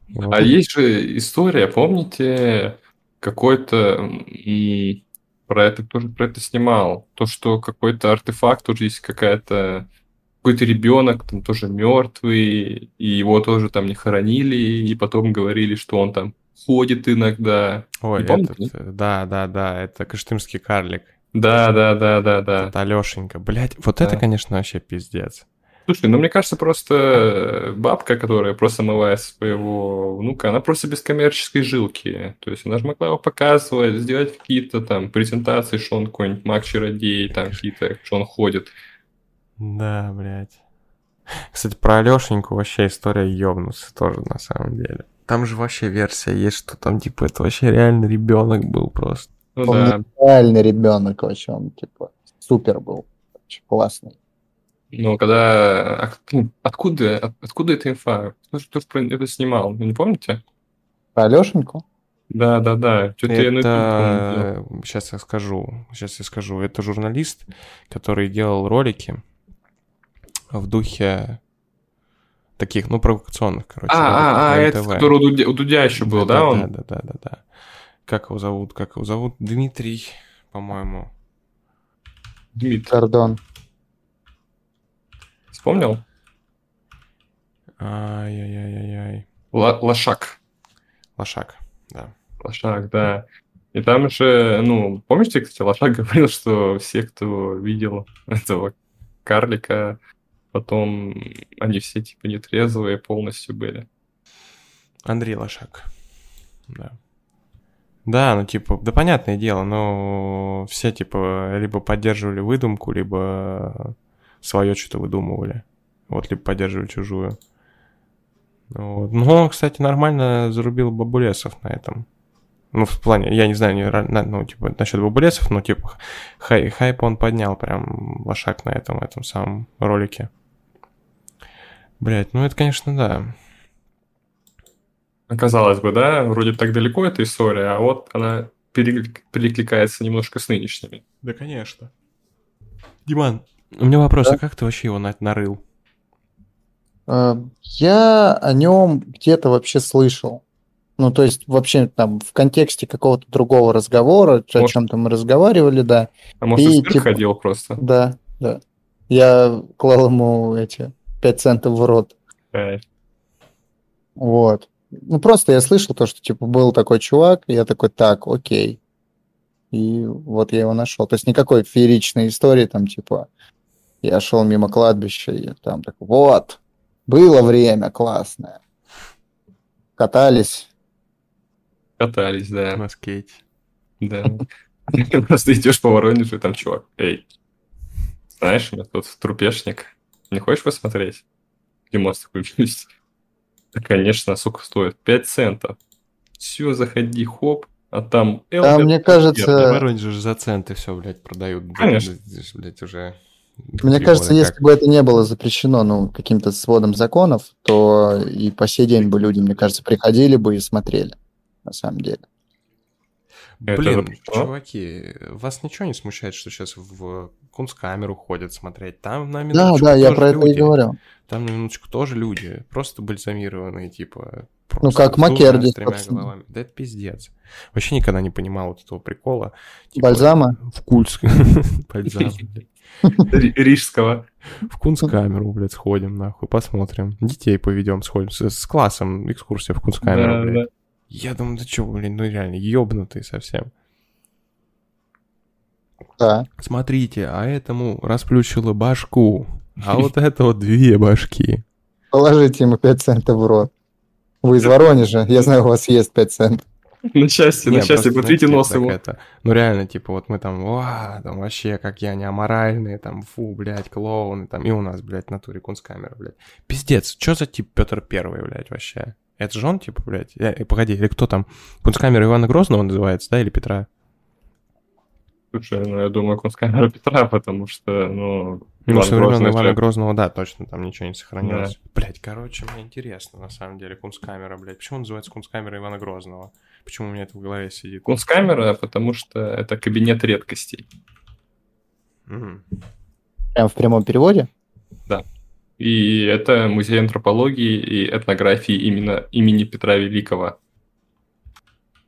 Вот. А есть же история, помните, какой-то м, про это тоже про это снимал, то что какой-то артефакт уже есть какая-то какой-то ребенок там тоже мертвый, и его тоже там не хоронили, и потом говорили, что он там ходит иногда. Ой, не помните, этот, э, да, да, да, это кыштымский карлик. Да, да, да, да, да. Это Алешенька. Блять, вот это, Да. конечно, вообще пиздец. Слушай, ну мне кажется, просто бабка, которая просто омывает своего внука, она просто без коммерческой жилки. То есть она же могла его показывать, сделать какие-то там презентации, что он какой-нибудь маг-чародей, там какие-то, что он ходит. Да, блядь. Кстати, про Алешеньку вообще история ёбнуться тоже, на самом деле. Там же вообще версия есть, что там, типа, это вообще реально ребенок был просто. Ну Он да. реальный ребенок вообще, он, типа, супер был. Очень классный. Но когда... а, ну, Откуда, от- откуда эта инфа? Кто же кто это снимал? Вы не помните? Про Алешеньку? Да, да, да. Что-то я на YouTube помню. Сейчас я скажу, сейчас я скажу. Это журналист, который делал ролики в духе таких, ну, провокационных, короче. А, а, а, это, который у Дудя, у Дудя еще был, да, да, он? Да, да, да, да, да. Как его зовут? Как его зовут? Дмитрий, по-моему. Дмитрий. Гордон. Вспомнил? Ай-яй-яй-яй. Лошак. Лошак, да. Лошак, да. И там же, ну, помните, кстати, Лошак говорил, что все, кто видел этого карлика, потом они все типа нетрезвые полностью были. Андрей Лошак. Да. Да, ну типа, да понятное дело, но все типа либо поддерживали выдумку, либо свое что-то выдумывали. Вот, либо поддерживали чужую. Вот. Ну, кстати, нормально зарубил Бабулесов на этом. Ну, в плане, я не знаю, не, ну, типа, насчет Бабулесов, но, типа, хай, хайп он поднял прям лошак на этом, этом самом ролике. Блять, ну это, конечно, да. Казалось бы, да, вроде так далеко эта история, а вот она переклик- перекликается немножко с нынешними. Да, конечно. Диман, у меня вопрос, Да? а как ты вообще его на- нарыл? Э, Я о нем где-то вообще слышал. Ну, то есть, вообще там в контексте какого-то другого разговора, о Может. чем-то мы разговаривали, да. А может, И, цирк типа- ходил просто? Да, да. Я клал ему эти 5 центов в рот. Э, Вот. Ну, просто я слышал то, что, типа, был такой чувак, и я такой, так, окей. И вот я его нашел. То есть никакой фееричной истории, там, типа, я шел мимо кладбища, и там такой, вот, было время классное. Катались. Катались, да. На скейте. Да. Просто идешь по Воронежу, и там чувак, эй, знаешь, у меня тут трупешник, не хочешь посмотреть? И мост включился. Да, конечно, сука, стоит 5 центов. Все, заходи, хоп, а там... Там, мне кажется, В Воронеже же за центы все, блядь, продают. Конечно. Блядь, уже... Мне три кажется, года если как. бы это не было запрещено, ну, каким-то сводом законов, то и по сей день бы люди, мне кажется, приходили бы и смотрели, на самом деле. Это Блин, запрещено? чуваки, вас ничего не смущает, что сейчас в кунсткамеру ходят смотреть? Там на Да, минуточку да, я тоже про это и люди. говорю. Там на минуточку тоже люди, просто бальзамированные, типа... Ну, просто как с двумя, Маккерди, с тремя головами. Да это пиздец. Вообще никогда не понимал вот этого прикола. Типа, Бальзама? В Кульск. Бальзам, Рижского. В Кунсткамеру, блядь, сходим, нахуй, посмотрим. Детей поведем, сходим. С, классом экскурсия в Кунсткамеру, Да, блядь. да. Я думаю, да чё, блин, ну реально, ёбнутый совсем. Да. Смотрите, а этому расплющило башку, а вот это вот две башки. Положите ему 5 центов в рот. Вы из Воронежа, я знаю, у вас есть 5 центов. На счастье, Не, на счастье, потрите нос ему. это, ну реально, типа, вот мы там, ва, там вообще, как я не аморальные, там, фу, блядь, клоуны, там, и у нас, блядь, натуре кунсткамера, блядь. Пиздец, что за тип Петр Первый, блядь, вообще? Это же он, типа, блядь? Э, э, погоди, или кто там? Кунсткамера Ивана Грозного называется, да, или Петра? Слушай, ну я думаю, Кунсткамера Петра, потому что, ну... Ну, со времен Ивана Грозного, да, точно, там ничего не сохранилось. Блять, короче, мне интересно, на самом деле, Кунсткамера, блядь. Почему называется Кунсткамера Ивана Грозного? Почему у меня это в голове сидит? Кунсткамера, потому что это кабинет редкостей. Мгм. Прям в прямом переводе? И это музей антропологии и этнографии именно имени Петра Великого.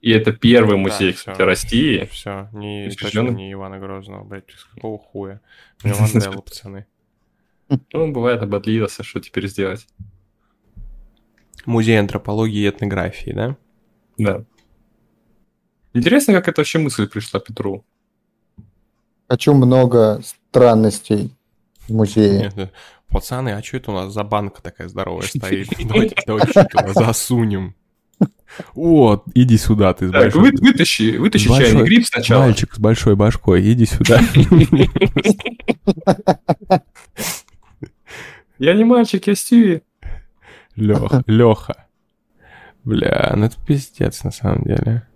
И это первый музей, всё. кстати, России. Все, не, точно не Ивана Грозного, блядь, с какого хуя? Ванделла, пацаны. Ну, бывает ободлился, что теперь сделать. Музей антропологии и этнографии, да? Да. Интересно, как эта вообще мысль пришла Петру. Хочу много странностей в музее. Нет, Пацаны, а что это у нас за банка такая здоровая стоит? Давайте, давайте что-то засунем. Вот, иди сюда, ты с Так, большой... вы- вытащи, вытащи Большой- чайный гриб сначала. Мальчик с большой башкой, иди сюда. Я не мальчик, я Стиви. Леха, Леха. Бля, ну это пиздец на самом деле.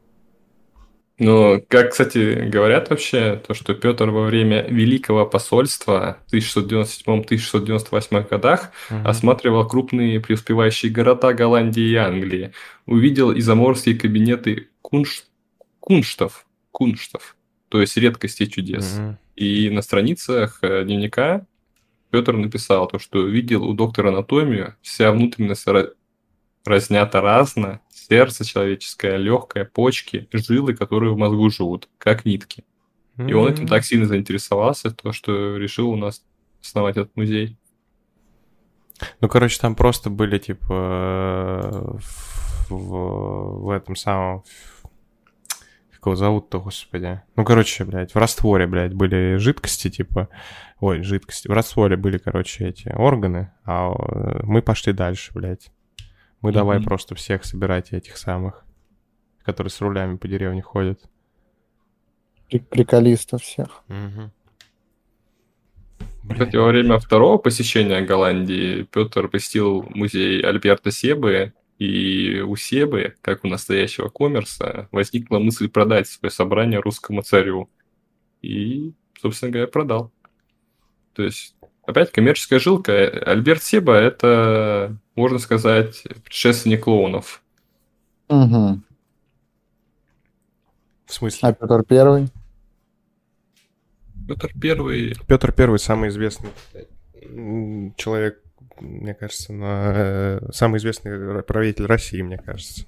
Ну, как, кстати, говорят вообще, то, что Петр во время Великого посольства в 1697-1698 годах Мгм. осматривал крупные преуспевающие города Голландии и Англии, увидел и заморские кабинеты кунш... кунштов, кунштов, то есть редкостей чудес. Мгм. И на страницах э, дневника Петр написал то, что видел у доктора анатомию, вся внутренность разнята разно, сердце человеческое, легкое, почки, жилы, которые в мозгу живут, как нитки. И он этим так сильно заинтересовался, то, что решил у нас основать этот музей. Ну, короче, там просто были, типа, в, в этом самом... Как его зовут-то, господи? Ну, короче, блядь, в растворе, блядь, были жидкости, типа... Ой, жидкости. В растворе были, короче, эти органы, а мы пошли дальше, блядь. Мы mm-hmm. давай просто всех собирать этих самых, которые с рулями по деревне ходят. Приколистов всех. Угу. Кстати, во время второго посещения Голландии Петр посетил музей Альберта Себы, и у Себы, как у настоящего коммерса, возникла мысль продать свое собрание русскому царю. И, собственно говоря, продал. То есть, опять коммерческая жилка. Альберт Себа – это, можно сказать, предшественник клоунов. Угу. В смысле? А Петр Первый? Петр Первый. Петр Первый самый известный человек, мне кажется, на... Э, самый известный правитель России, мне кажется.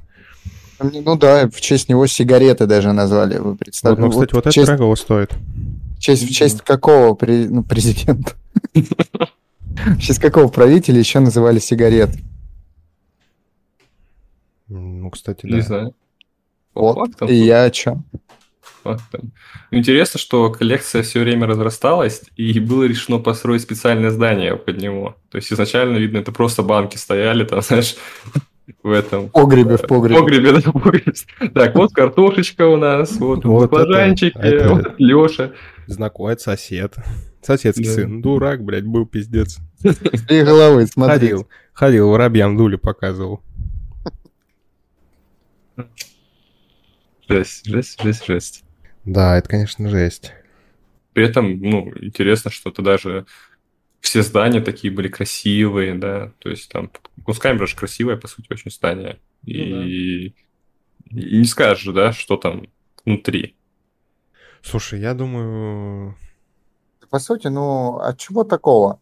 Ну да, в честь него сигареты даже назвали, вы представляете. Ну, ну кстати, вот, вот это дорого стоит. В честь, в честь какого при... ну, президента? В честь какого правителя еще называли сигарет? Ну, кстати, да. Не знаю. Вот, и я о чем? фактом. Интересно, что коллекция все время разрасталась, и было решено построить специальное здание под него. То есть изначально, видно, это просто банки стояли, там, знаешь, в этом... Погребе, в погребе. Погребе, да, погребе. Так, вот картошечка у нас, вот, вот баклажанчики, это, это... вот Леша. Знакомый сосед. Соседский да. сын. Дурак, блядь, был пиздец. Три головы, смотри. Ходил, ходил, воробьям дули показывал. Жесть, жесть, жесть, жесть. Да, это, конечно, жесть. При этом, ну, интересно, что это даже все здания такие были красивые, да, то есть там Кунсткамера же красивое, по сути, очень здание. И, ну, да. и не скажешь, да, что там внутри. Слушай, я думаю... По сути, ну, от чего такого?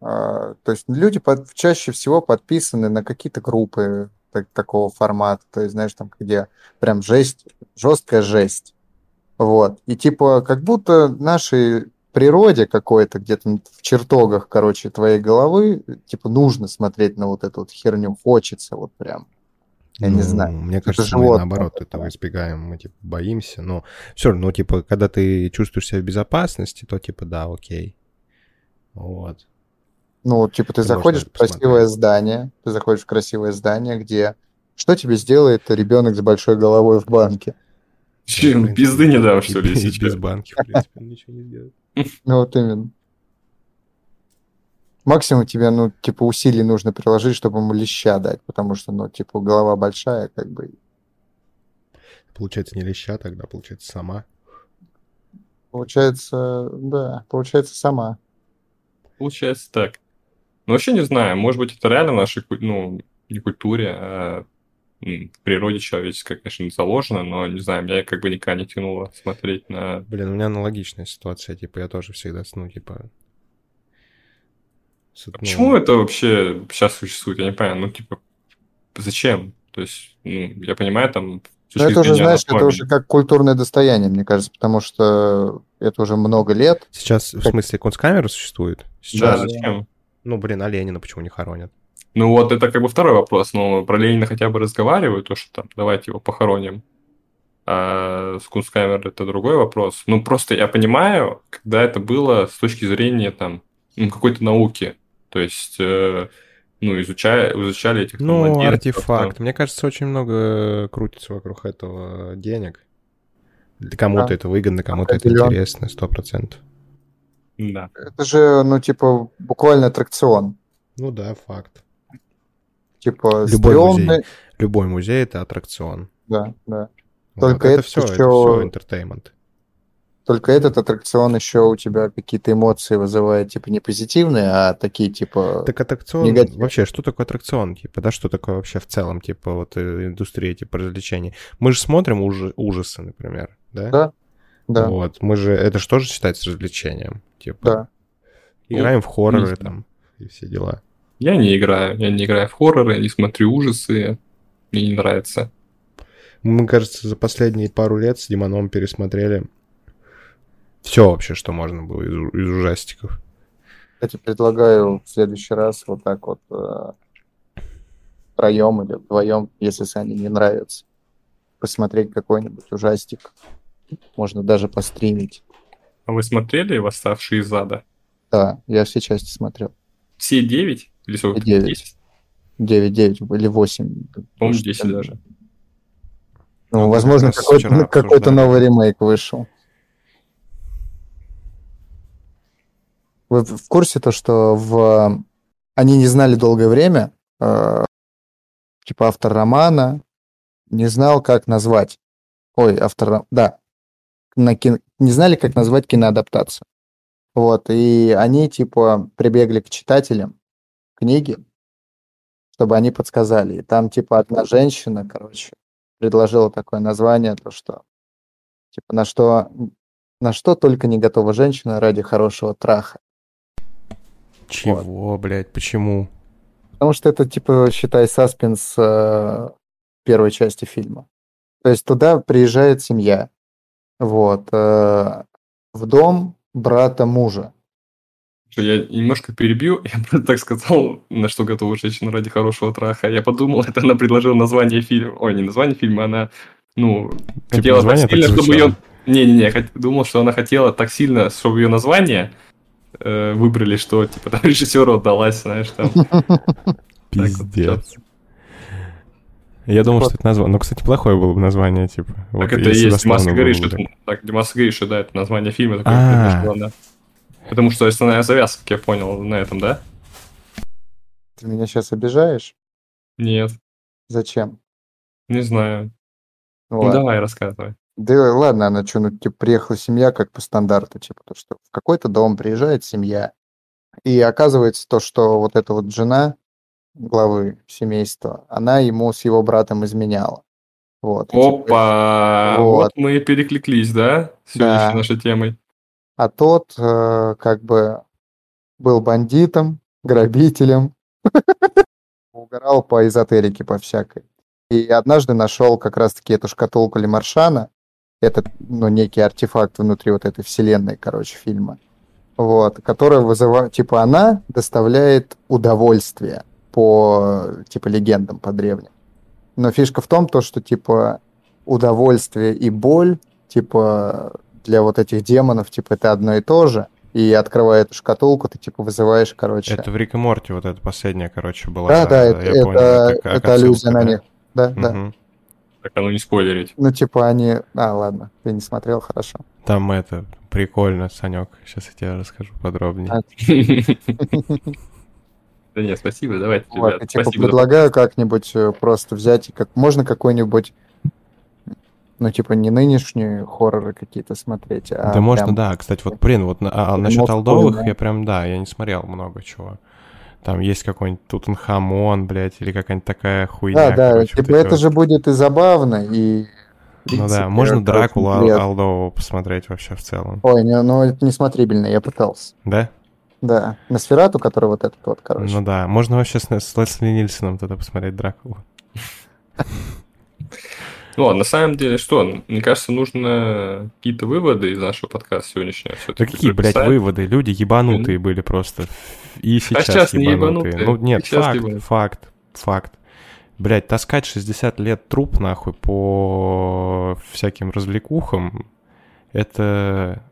А, то есть люди под, чаще всего подписаны на какие-то группы так, такого формата, то есть, знаешь, там, где прям жесть, жесткая жесть. Вот. И типа, как будто нашей природе какой-то, где-то в чертогах, короче, твоей головы, типа, нужно смотреть на вот эту вот херню. Хочется вот прям. Я ну, не знаю. Мне кажется, мы наоборот этого избегаем, мы типа боимся, но все равно, ну, типа, когда ты чувствуешь себя в безопасности, то типа да, окей. Вот. Ну, типа, ты, ты заходишь в красивое здание, ты заходишь в красивое здание, где что тебе сделает ребенок с большой головой в банке? Че, пизды не дам, что ли, сейчас? Без банки, в принципе, ничего не сделает. Ну вот именно. Максимум тебе, ну, типа, усилий нужно приложить, чтобы ему леща дать, потому что, ну, типа, голова большая, как бы. Получается, не леща тогда, получается, сама. Получается, да, получается, сама. Получается так. Ну, вообще не знаю, может быть, это реально нашей, ну, не культуре, а в природе человеческой, конечно, не заложено, но, не знаю, меня как бы никогда не тянуло смотреть на... Блин, у меня аналогичная ситуация, типа, я тоже всегда, ну, типа... А почему это вообще сейчас существует? Я не понимаю, ну, типа, зачем? То есть, ну, я понимаю, там... Ну, это уже, знаешь, это уже как культурное достояние, мне кажется, потому что это уже много лет. Сейчас, как... в смысле, концкамера существует? Сейчас... Да, зачем? Ну, блин, а Ленина почему не хоронят? Ну вот это как бы второй вопрос, но про Ленина хотя бы разговаривают, то что там, давайте его похороним. А с Кунсткамер это другой вопрос. Ну просто я понимаю, когда это было с точки зрения там ну, какой-то науки. То есть, э, ну, изучая, изучали этих... Ну, артефакт. Мне кажется, очень много крутится вокруг этого денег. Кому-то да. это выгодно, кому-то это интересно, сто процентов. Да. Это же, ну, типа, буквально аттракцион. Ну да, факт. Типа любой музей, любой музей это аттракцион. Да, да. Только вот, это, это все, еще... это все entertainment. Только этот аттракцион еще у тебя какие-то эмоции вызывает, типа, не позитивные, а такие, типа... Так аттракцион... Негатив. Вообще, что такое аттракцион? Типа, да, что такое вообще в целом, типа, вот э, индустрия, типа, развлечений? Мы же смотрим уж... ужасы, например, да? Да, да. Вот, мы же... Это что же считается развлечением? Типа... Да. Играем в хорроры не там и все дела. Я не играю. Я не играю в хорроры, не смотрю ужасы. Мне не нравится. Мы, кажется, за последние пару лет с Димоном пересмотрели все вообще, что можно было из, из ужастиков. Кстати, предлагаю в следующий раз вот так вот э, втроем или вдвоем, если Сане не нравится, посмотреть какой-нибудь ужастик. Можно даже постримить. А вы смотрели «Восставшие из ада»? Да, я все части смотрел. Все девять? Или сколько? Девять. Десять? 9, 9 или 8. По-моему, 10 даже. Ну, Ну, возможно, какой-то, какой-то обсуждали. новый ремейк вышел. Вы в курсе то, что в... они не знали долгое время, э, типа автор романа не знал, как назвать. Ой, автор... Да. На кин- Не знали, как назвать киноадаптацию. Вот, и они, типа, прибегли к читателям книги, чтобы они подсказали. И там, типа, одна женщина, короче, предложила такое название, то что типа на что на что только не готова женщина ради хорошего траха. Чего, блядь, почему? Потому что это типа считай саспенс э, первой части фильма. То есть туда приезжает семья, вот э, в дом брата мужа. Я немножко перебью, я просто так сказал, на что готова женщина ради хорошего траха. Я подумал, это она предложила название фильма. Ой, не название фильма, она, ну, хотела так название так сильно, чтобы ее... Не-не-не, хот- думал, что она хотела так сильно, чтобы ее название э, выбрали, что, типа, там режиссеру отдалась, знаешь, там. Пиздец. Я думал, что это название. Ну, кстати, плохое было бы название, типа. Так это и есть было говорит, что да. это, так, Маска говорит, что да, это название фильма такое А. Потому что основная завязка, как я понял, на этом, да? Ты меня сейчас обижаешь? Нет, Зачем? не знаю. Ну, давай, рассказывай. Да ладно, она что, ну, типа, приехала семья как по стандарту, типа, то, что в какой-то дом приезжает семья, и оказывается то, что вот эта вот жена главы семейства, она ему с его братом изменяла. Вот. и, типа, Опа! Вот. Вот мы и перекликлись, да? С Да. нашей темой. А тот э, как бы был бандитом, грабителем, угорал по эзотерике, по всякой. И однажды нашел как раз-таки эту шкатулку Лемаршана, это, ну, некий артефакт внутри вот этой вселенной, короче, фильма, вот, которая вызывает, типа, она доставляет удовольствие по, типа, легендам, по древним. Но фишка в том, то, что, типа, удовольствие и боль, типа, для вот этих демонов, типа, это одно и то же. И открывая эту шкатулку, ты, типа, вызываешь, короче... Это в Рик и Морти вот это последняя, короче, была. да, да, я это, понял, это, как- это как аллюзия на да? них. Да, да. Так, а ну не спойлерить. Ну, типа, они... А, ладно, ты не смотрел, хорошо. Там это прикольно, Санек. Сейчас я тебе расскажу подробнее. А, Да нет, спасибо, давайте, Вот, ребят. типа, Спасибо. предлагаю как-нибудь э, просто взять, и как можно какой-нибудь, ну, типа, не нынешние хорроры какие-то смотреть, а да можно, прям- да. Кстати, вот, блин, вот на- а, Прям насчет олдовых я прям, да, я не смотрел много чего. Там есть какой-нибудь Тутанхамон, блядь, или какая-нибудь такая хуйня. Да, да, короче, вот типа, эти это вот. же будет и забавно, и... Ну да, можно Дракулу ал- олдового посмотреть вообще в целом. Ой, не, ну, это несмотрибельно, я пытался. Да? Да, Носферату, который вот этот вот, короче. Ну да, можно вообще с, с Лесли Нильсоном тогда посмотреть Дракулу. Ну, а на самом деле, что, мне кажется, нужно какие-то выводы из нашего подкаста сегодняшнего Да какие, блядь, выводы? Люди ебанутые были просто. И сейчас, сейчас не ебанутые. ебанутые, Ну нет, сейчас факт, ебанутые. факт, факт. Блядь, таскать 60 лет труп нахуй по всяким развлекухам, это...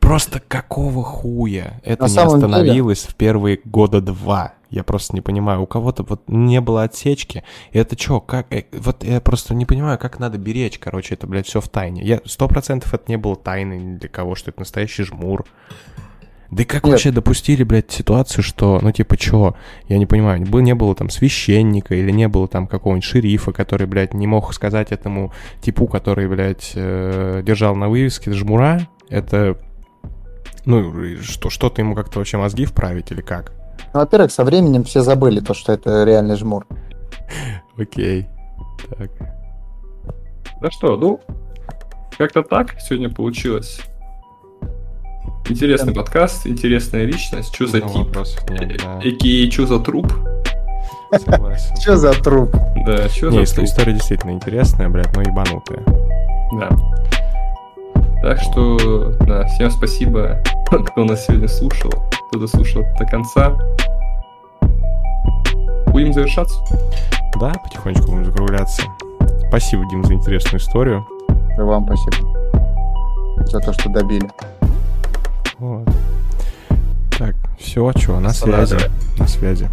Просто какого хуя это На не самом деле- остановилось в первые года два? Я просто не понимаю. У кого-то вот не было отсечки. И это что, как... э, Вот я просто не понимаю, как надо беречь, короче, это, блядь, все в тайне. Я сто процентов это не было тайной ни для кого, что это настоящий жмур. Да и как Нет. вообще допустили, блядь, ситуацию, что, ну, типа, чё, я не понимаю, не было там священника или не было там какого-нибудь шерифа, который, блядь, не мог сказать этому типу, который, блядь, э, держал на вывеске жмура, это, ну, что, что-то ему как-то вообще мозги вправить или как? Ну, во-первых, со временем все забыли то, что это реальный жмур. Окей. Так. Да что, ну, как-то так сегодня получилось. Интересный подкаст, интересная личность. Что за Ну, тип? вопросов нет, да. Эки, что за труп? Согласен. Что за труп? Да, что Не, за труп? история действительно интересная, блядь, но ебанутая. Да. Так что, да, всем спасибо, кто нас сегодня слушал, кто дослушал до конца. Будем завершаться. Да, потихонечку будем закругляться. Спасибо, Дим, за интересную историю. Да вам спасибо. За то, что добили. Вот. Так, все, что, на связи. На связи.